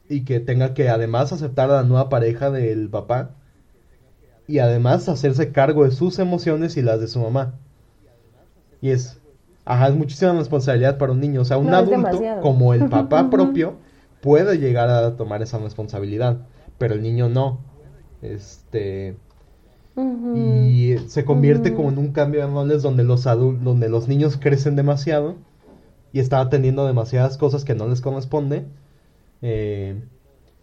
A: y que tenga que además aceptar a la nueva pareja del papá y además hacerse cargo de sus emociones y las de su mamá. Y es, Ajá, es muchísima responsabilidad para un niño. O sea, un adulto, como el papá propio, puede llegar a tomar esa responsabilidad, pero el niño no. Este. Y se convierte como en un cambio de roles donde los donde los niños crecen demasiado y están atendiendo demasiadas cosas que no les corresponde. Eh,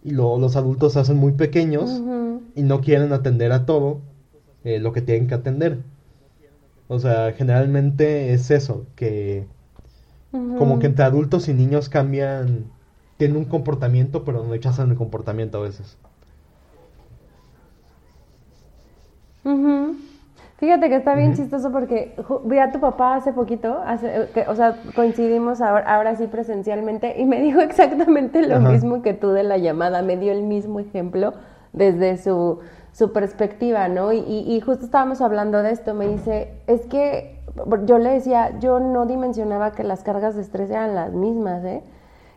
A: y los adultos se hacen muy pequeños y no quieren atender a todo eh, lo que tienen que atender. O sea, generalmente es eso, que como que entre adultos y niños cambian, tienen un comportamiento, pero no rechazan el comportamiento a veces.
B: Fíjate que está bien chistoso porque vi a tu papá hace poquito, hace, que, o sea, coincidimos ahora, ahora, sí presencialmente y me dijo exactamente lo mismo que tú de la llamada, me dio el mismo ejemplo desde su su perspectiva, ¿no? Y, y, justo estábamos hablando de esto, me dice, es que yo le decía, yo no dimensionaba que las cargas de estrés eran las mismas, ¿eh?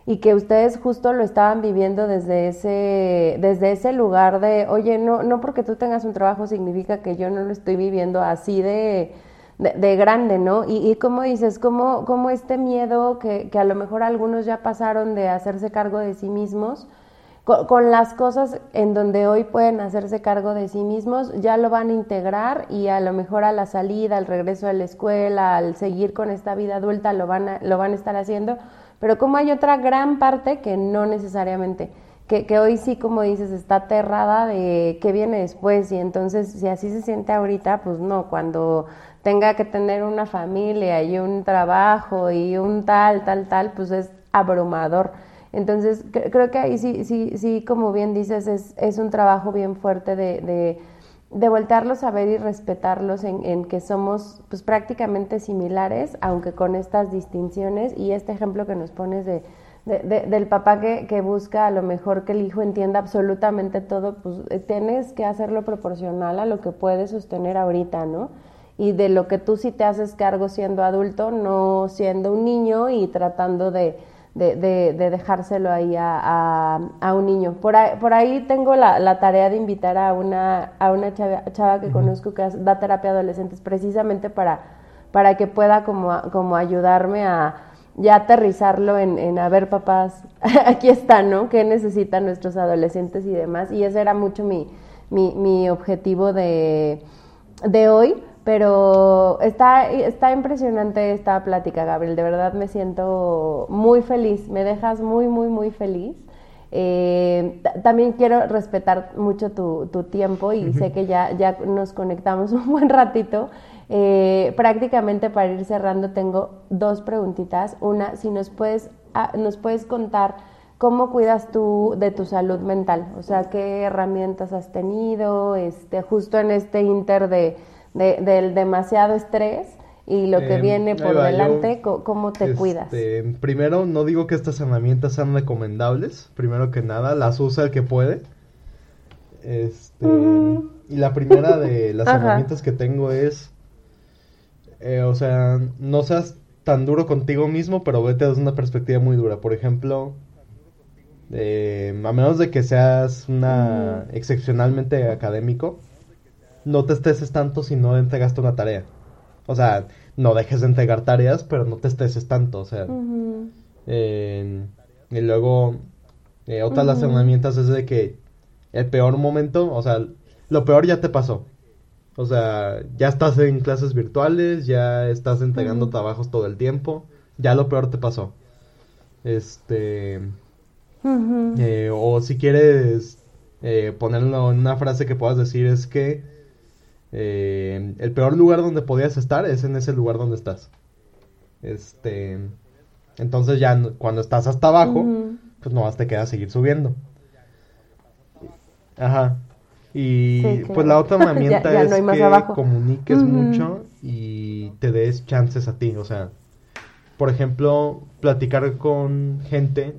B: Y que ustedes justo lo estaban viviendo desde ese, desde ese lugar de, oye, no, no porque tú tengas un trabajo significa que yo no lo estoy viviendo así de, de, grande, ¿no? Y, y como dices, como, como este miedo que, que a lo mejor algunos ya pasaron de hacerse cargo de sí mismos, con, las cosas en donde hoy pueden hacerse cargo de sí mismos, ya lo van a integrar y a lo mejor a la salida, al regreso a la escuela, al seguir con esta vida adulta, lo van a, lo van a estar haciendo. Pero como hay otra gran parte que no necesariamente, que, que hoy sí, como dices, está aterrada de qué viene después y entonces si así se siente ahorita, pues no, cuando tenga que tener una familia y un trabajo y un tal, tal, tal, pues es abrumador. Entonces, creo que ahí sí, sí, sí, como bien dices, es, es un trabajo bien fuerte de, de, de voltearlos a ver y respetarlos en, en, que somos pues prácticamente similares, aunque con estas distinciones y este ejemplo que nos pones de, del papá que, que, busca a lo mejor que el hijo entienda absolutamente todo, pues eh, tienes que hacerlo proporcional a lo que puedes sostener ahorita, ¿no? Y de lo que tú sí te haces cargo siendo adulto, no siendo un niño y tratando de de, de, dejárselo ahí a, a, un niño. Por ahí, por ahí tengo la, la, tarea de invitar a una, a una chava, chava que conozco que da terapia a adolescentes precisamente para, para que pueda como, como ayudarme a ya aterrizarlo en, en a ver papás, aquí está, ¿no? ¿Qué necesitan nuestros adolescentes y demás? Y ese era mucho mi, mi, mi objetivo de, de hoy pero está, está impresionante esta plática, Gabriel. De verdad me siento muy feliz. Me dejas muy, muy, muy feliz. Eh, también quiero respetar mucho tu, tu tiempo y sé que ya, ya nos conectamos un buen ratito. Eh, prácticamente para ir cerrando tengo dos preguntitas. Una, si nos puedes, ah, nos puedes contar cómo cuidas tú de tu salud mental, o sea, qué herramientas has tenido, este, justo en este inter de del demasiado estrés y lo que em, viene por delante, ¿cómo te este, cuidas?
A: Primero, no digo que estas herramientas sean recomendables, primero que nada, las usa el que puede. Este, Y la primera de las herramientas que tengo es, eh, o sea, no seas tan duro contigo mismo, pero vete desde una perspectiva muy dura. Por ejemplo, eh, a menos de que seas una excepcionalmente académico, no te estreses tanto si no entregaste una tarea. O sea, no dejes de entregar tareas, pero no te estreses tanto. O sea, y luego, eh, otra de las herramientas es de que el peor momento, o sea, lo peor ya te pasó. O sea, ya estás en clases virtuales, ya estás entregando trabajos todo el tiempo, ya lo peor te pasó. Este. Eh, o si quieres eh, ponerlo en una frase que puedas decir es que eh, el peor lugar donde podías estar es en ese lugar donde estás. Este. Entonces ya cuando estás hasta abajo, pues nomás te queda seguir subiendo. Ajá. Y pues la otra herramienta es que comuniques mucho y te des chances a ti. O sea, por ejemplo, platicar con gente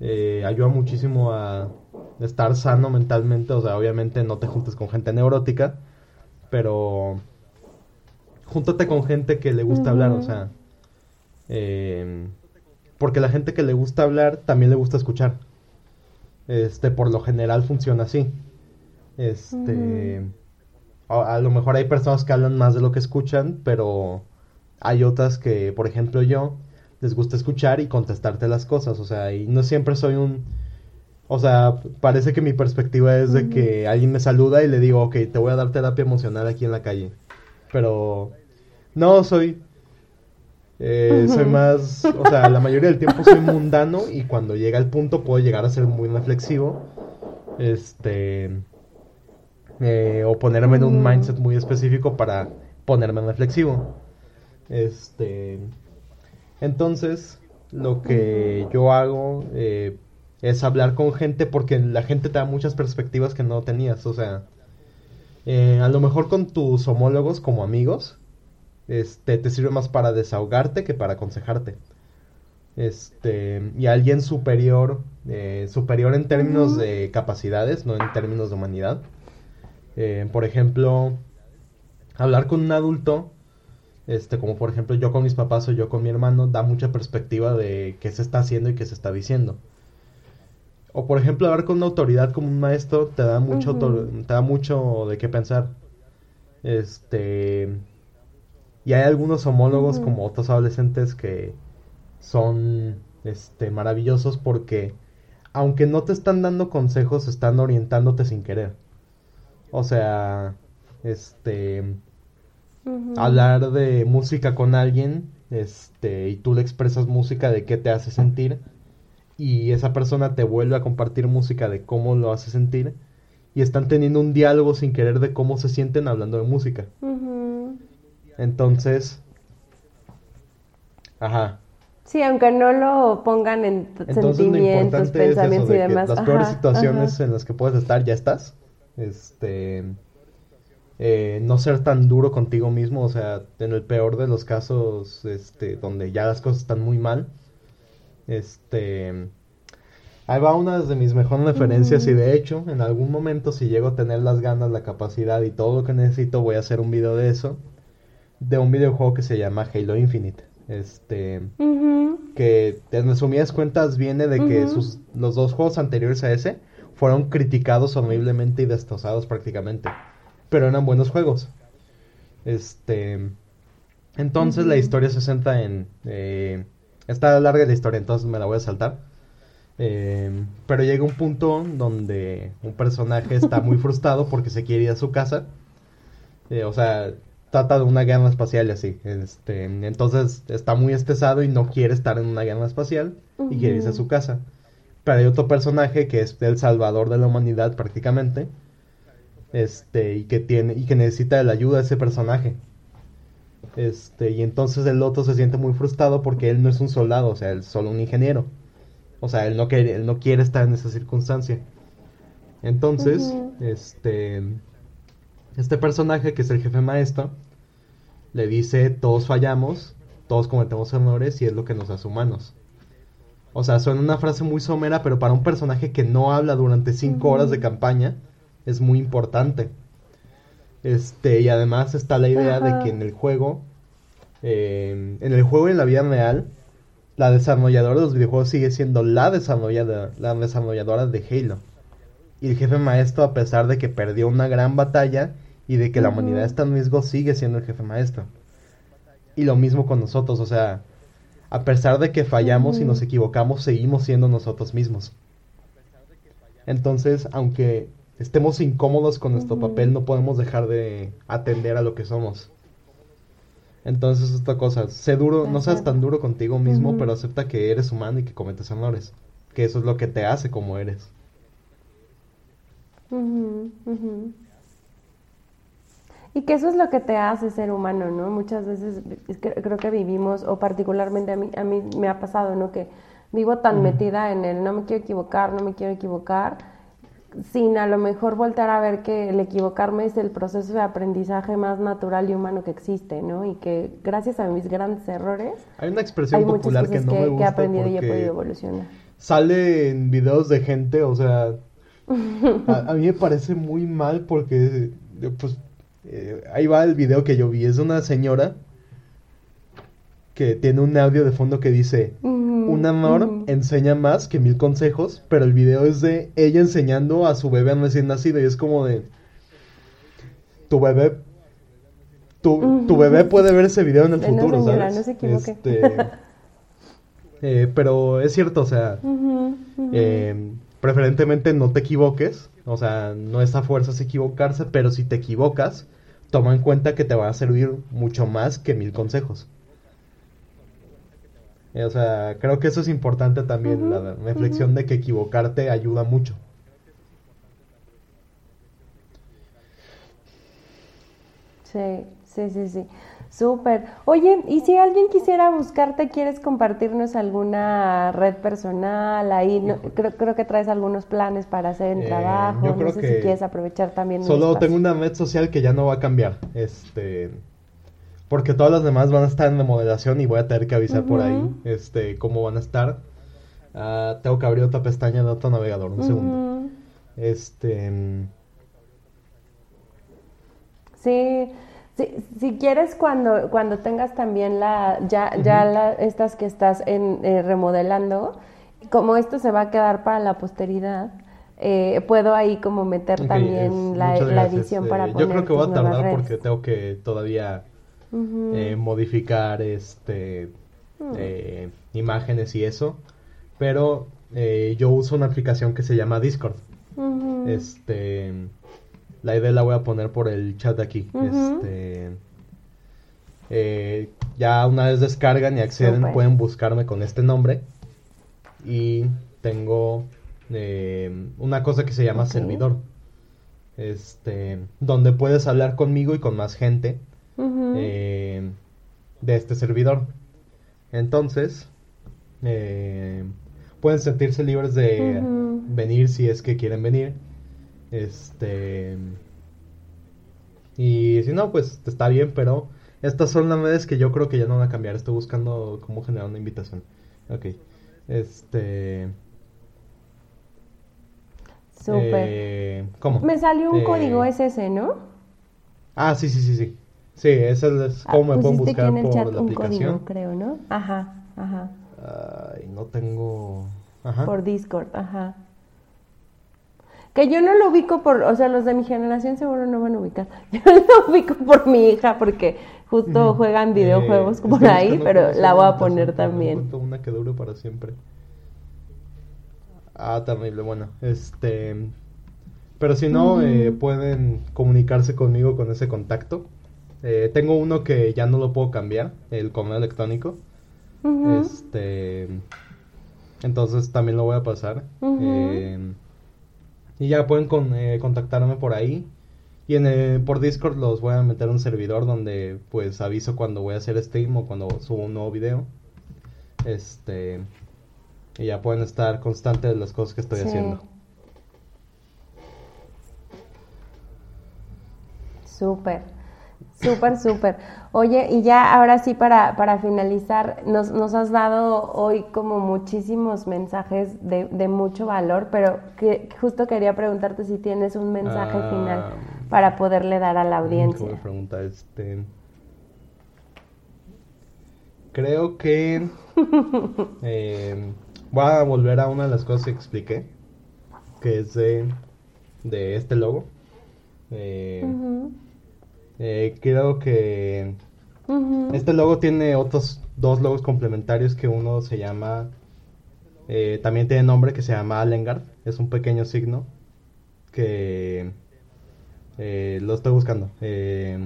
A: eh, ayuda muchísimo a estar sano mentalmente. O sea, obviamente no te juntes con gente neurótica, pero júntate con gente que le gusta hablar. O sea, eh, porque la gente que le gusta hablar también le gusta escuchar. Este, por lo general funciona así. Este, a, lo mejor hay personas que hablan más de lo que escuchan, pero hay otras que, por ejemplo, yo les gusta escuchar y contestarte las cosas, o sea, y no siempre soy un o sea, parece que mi perspectiva es de que alguien me saluda y le digo, ok, te voy a dar terapia emocional aquí en la calle. Pero no, soy eh, soy más, o sea, la mayoría del tiempo soy mundano y cuando llega el punto puedo llegar a ser muy reflexivo. Este. Eh, o ponerme en un mindset muy específico para ponerme reflexivo. Este. Entonces, lo que yo hago eh, es hablar con gente porque la gente te da muchas perspectivas que no tenías. O sea, a lo mejor con tus homólogos como amigos este, te sirve más para desahogarte que para aconsejarte. Este, y alguien superior, eh, superior en términos de capacidades, no en términos de humanidad. Eh, por ejemplo, hablar con un adulto, este, como por ejemplo yo con mis papás o yo con mi hermano, da mucha perspectiva de qué se está haciendo y qué se está diciendo. O por ejemplo, hablar con una autoridad como un maestro te da mucho, te da mucho de qué pensar. Este, y hay algunos homólogos como otros adolescentes que son este, maravillosos porque aunque no te están dando consejos, están orientándote sin querer. O sea, este hablar de música con alguien, este, y tú le expresas música de qué te hace sentir, y esa persona te vuelve a compartir música de cómo lo hace sentir, y están teniendo un diálogo sin querer de cómo se sienten hablando de música. Entonces, ajá.
B: Sí, aunque no lo pongan en sentimientos, pensamientos y demás.
A: las peores situaciones en las que puedes estar, ya estás. Este. Eh, no ser tan duro contigo mismo, o sea, en el peor de los casos, este, donde ya las cosas están muy mal. Este. Ahí va una de mis mejores referencias y de hecho, en algún momento si llego a tener las ganas, la capacidad y todo lo que necesito, voy a hacer un video de eso de un videojuego que se llama Halo Infinite. Este. Que en resumidas cuentas viene de que sus, los dos juegos anteriores a ese fueron criticados horriblemente y destrozados prácticamente. Pero eran buenos juegos. Este. Entonces la historia se centra en. Eh, está larga la historia, entonces me la voy a saltar. Eh, pero llega un punto donde un personaje está muy frustrado porque se quiere ir a su casa. Eh, o sea, trata de una guerra espacial y así. Este, entonces está muy estresado y no quiere estar en una guerra espacial y quiere irse a su casa. Pero hay otro personaje que es el salvador de la humanidad prácticamente. Este, y que tiene y que necesita de la ayuda de ese personaje. Este, y entonces el otro se siente muy frustrado porque él no es un soldado, o sea, él es solo un ingeniero. O sea, él no quiere, él no quiere estar en esa circunstancia. Entonces, este este personaje, que es el jefe maestro, le dice, todos fallamos, todos cometemos errores y es lo que nos hace humanos. O sea, suena una frase muy somera, pero para un personaje que no habla durante cinco horas de campaña, es muy importante. Este, y además está la idea de que en el juego, eh, en el juego y en la vida real, la desarrolladora de los videojuegos sigue siendo la desarrolladora, la desarrolladora de Halo. Y el jefe maestro, a pesar de que perdió una gran batalla y de que la humanidad está en riesgo, sigue siendo el jefe maestro. Y lo mismo con nosotros, o sea, a pesar de que fallamos y nos equivocamos, seguimos siendo nosotros mismos. Entonces, aunque estemos incómodos con nuestro papel, no podemos dejar de atender a lo que somos. Entonces, esta cosa, sé duro, no seas tan duro contigo mismo, pero acepta que eres humano y que cometes errores. Que eso es lo que te hace como eres.
B: Y que eso es lo que te hace ser humano, ¿no? Muchas veces creo que vivimos, o particularmente a mí, a mí me ha pasado, ¿no? Que vivo tan metida en el no me quiero equivocar, no me quiero equivocar, sin a lo mejor voltar a ver que el equivocarme es el proceso de aprendizaje más natural y humano que existe, ¿no? Y que gracias a mis grandes errores...
A: Hay una expresión popular que no me gusta que he aprendido y he podido evolucionar. Sale en videos de gente, o sea... a, mí me parece muy mal porque, pues, eh, ahí va el video que yo vi. Es una señora que tiene un audio de fondo que dice, un amor enseña más que mil consejos, pero el video es de ella enseñando a su bebé recién nacido y es como de, tu bebé, tu, tu bebé puede ver ese video en el futuro, ¿sabes? No se este, eh, pero es cierto, o sea, eh, preferentemente no te equivoques, o sea, no es a fuerzas equivocarse, pero si te equivocas, toma en cuenta que te va a servir mucho más que mil consejos. O sea, creo que eso es importante también, la reflexión de que equivocarte ayuda mucho.
B: Sí, sí, sí, sí. Súper. Oye, y si alguien quisiera buscarte, ¿quieres compartirnos alguna red personal? Ahí creo, creo que traes algunos planes para hacer en eh, trabajo. Yo creo no sé si quieres aprovechar también.
A: Solo tengo una red social que ya no va a cambiar. Este, porque todas las demás van a estar en remodelación y voy a tener que avisar por ahí este cómo van a estar. Ah, tengo que abrir otra pestaña de otro navegador, un segundo. Este.
B: Sí, si, quieres cuando, cuando tengas también la, ya, ya estas que estás en, eh, remodelando, como esto se va a quedar para la posteridad, eh, puedo ahí como meter también la, edición para poner
A: Yo creo que voy a tardar porque tengo que todavía eh, modificar este mm. imágenes y eso, pero yo uso una aplicación que se llama Discord. Este la idea la voy a poner por el chat de aquí. Este, eh, ya una vez descargan y acceden, pueden buscarme con este nombre. Y tengo eh, una cosa que se llama servidor. Este, donde puedes hablar conmigo y con más gente eh, de este servidor. Entonces, pueden sentirse libres de venir si es que quieren venir este. Y si no, pues está bien, pero estas son las redes que yo creo que ya no van a cambiar. Estoy buscando cómo generar una invitación. Ok. Este.
B: Súper. Eh, ¿Cómo? Me salió un código eh, SS, ¿no?
A: Ah, sí, sí, sí, sí. Sí, ese es ah, cómo me pueden buscar en el por chat
B: la un Código, creo, ¿no? Ajá, ajá.
A: Ay, no tengo. Ajá.
B: Por Discord, ajá. Que yo no lo ubico por, o sea, los de mi generación seguro no van a ubicar. Yo lo ubico por mi hija porque justo juegan videojuegos eh, por ahí, pero la voy a poner también.
A: Una que dure para siempre. Ah, terrible, bueno, este... Pero si no, eh, pueden comunicarse conmigo con ese contacto. Eh, tengo uno que ya no lo puedo cambiar, el correo electrónico. Este... Entonces también lo voy a pasar. eh, y ya pueden eh, contactarme por ahí. Y en por Discord los voy a meter un servidor donde pues aviso cuando voy a hacer stream o cuando subo un nuevo video. Este y ya pueden estar constantes de las cosas que estoy haciendo.
B: Súper. Súper, súper. Oye, y ya ahora sí para, para finalizar, nos, nos has dado hoy como muchísimos mensajes de, de mucho valor, pero que, justo quería preguntarte si tienes un mensaje ah, final para poderle dar a la audiencia.
A: pregunta, este... Creo que eh, voy a volver a una de las cosas que expliqué, que es de, de este logo. Eh, eh, creo que este logo tiene otros dos logos complementarios que uno se llama, eh, también tiene nombre que se llama Alengard, es un pequeño signo que eh, lo estoy buscando, que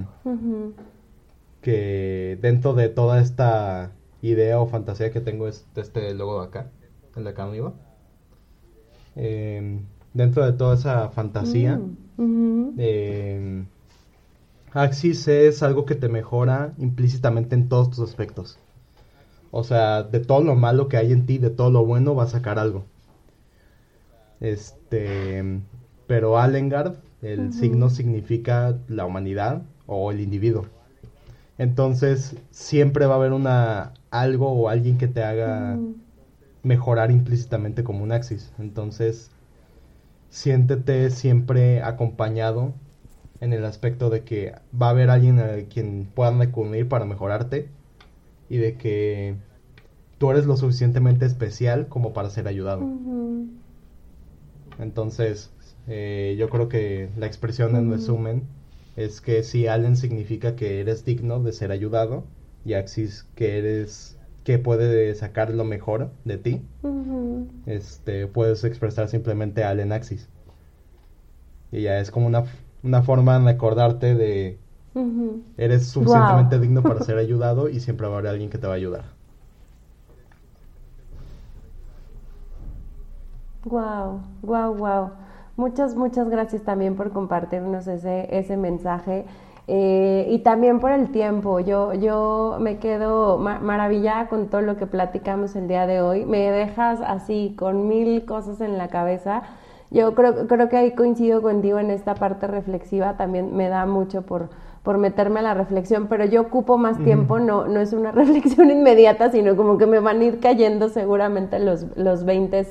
A: que dentro de toda esta idea o fantasía que tengo es este logo de acá, el de acá arriba. Em, dentro de toda esa fantasía, mm, Axis es algo que te mejora implícitamente en todos tus aspectos. O sea, de todo lo malo que hay en ti, de todo lo bueno, va a sacar algo. Este, pero Alengard, el signo significa la humanidad o el individuo. Entonces, siempre va a haber una algo o alguien que te haga mejorar implícitamente como un Axis. Entonces, siéntete siempre acompañado en el aspecto de que va a haber alguien a quien puedan recurrir para mejorarte y de que tú eres lo suficientemente especial como para ser ayudado. Entonces, eh, yo creo que la expresión en resumen es que si Allen significa que eres digno de ser ayudado y Axis que eres que puede sacar lo mejor de ti, este puedes expresar simplemente Allen Axis. Y ya es como una, una forma de acordarte de eres suficientemente digno para ser ayudado y siempre va a haber alguien que te va a ayudar.
B: Wow, wow, wow. Muchas, muchas gracias también por compartirnos ese, ese mensaje. Eh, y también por el tiempo. Yo, yo me quedo maravillada con todo lo que platicamos el día de hoy. Me dejas así con mil cosas en la cabeza. Yo creo, creo que ahí coincido contigo en esta parte reflexiva. También me da mucho por, por meterme a la reflexión, pero yo ocupo más tiempo. No, no es una reflexión inmediata, sino como que me van a ir cayendo seguramente los, los 20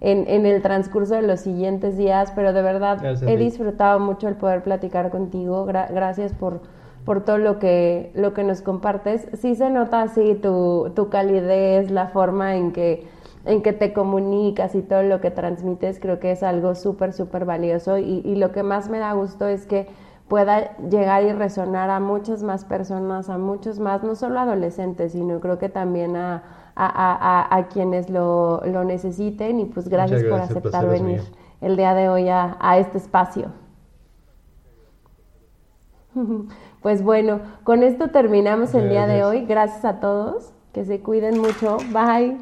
B: en, en, el transcurso de los siguientes días, pero de verdad he disfrutado mucho el poder platicar contigo. gracias por, por todo lo que, lo que nos compartes. Sí se nota así tu, tu calidez, la forma en que, en que te comunicas y todo lo que transmites, creo que es algo súper, súper valioso. Y, y lo que más me da gusto es que pueda llegar y resonar a muchas más personas, a muchos más, no solo adolescentes, sino creo que también a a, quienes lo, necesiten y pues gracias, por aceptar venir el día de hoy a, este espacio. Pues bueno, con esto terminamos el día de hoy. Gracias a todos. Que se cuiden mucho. Bye.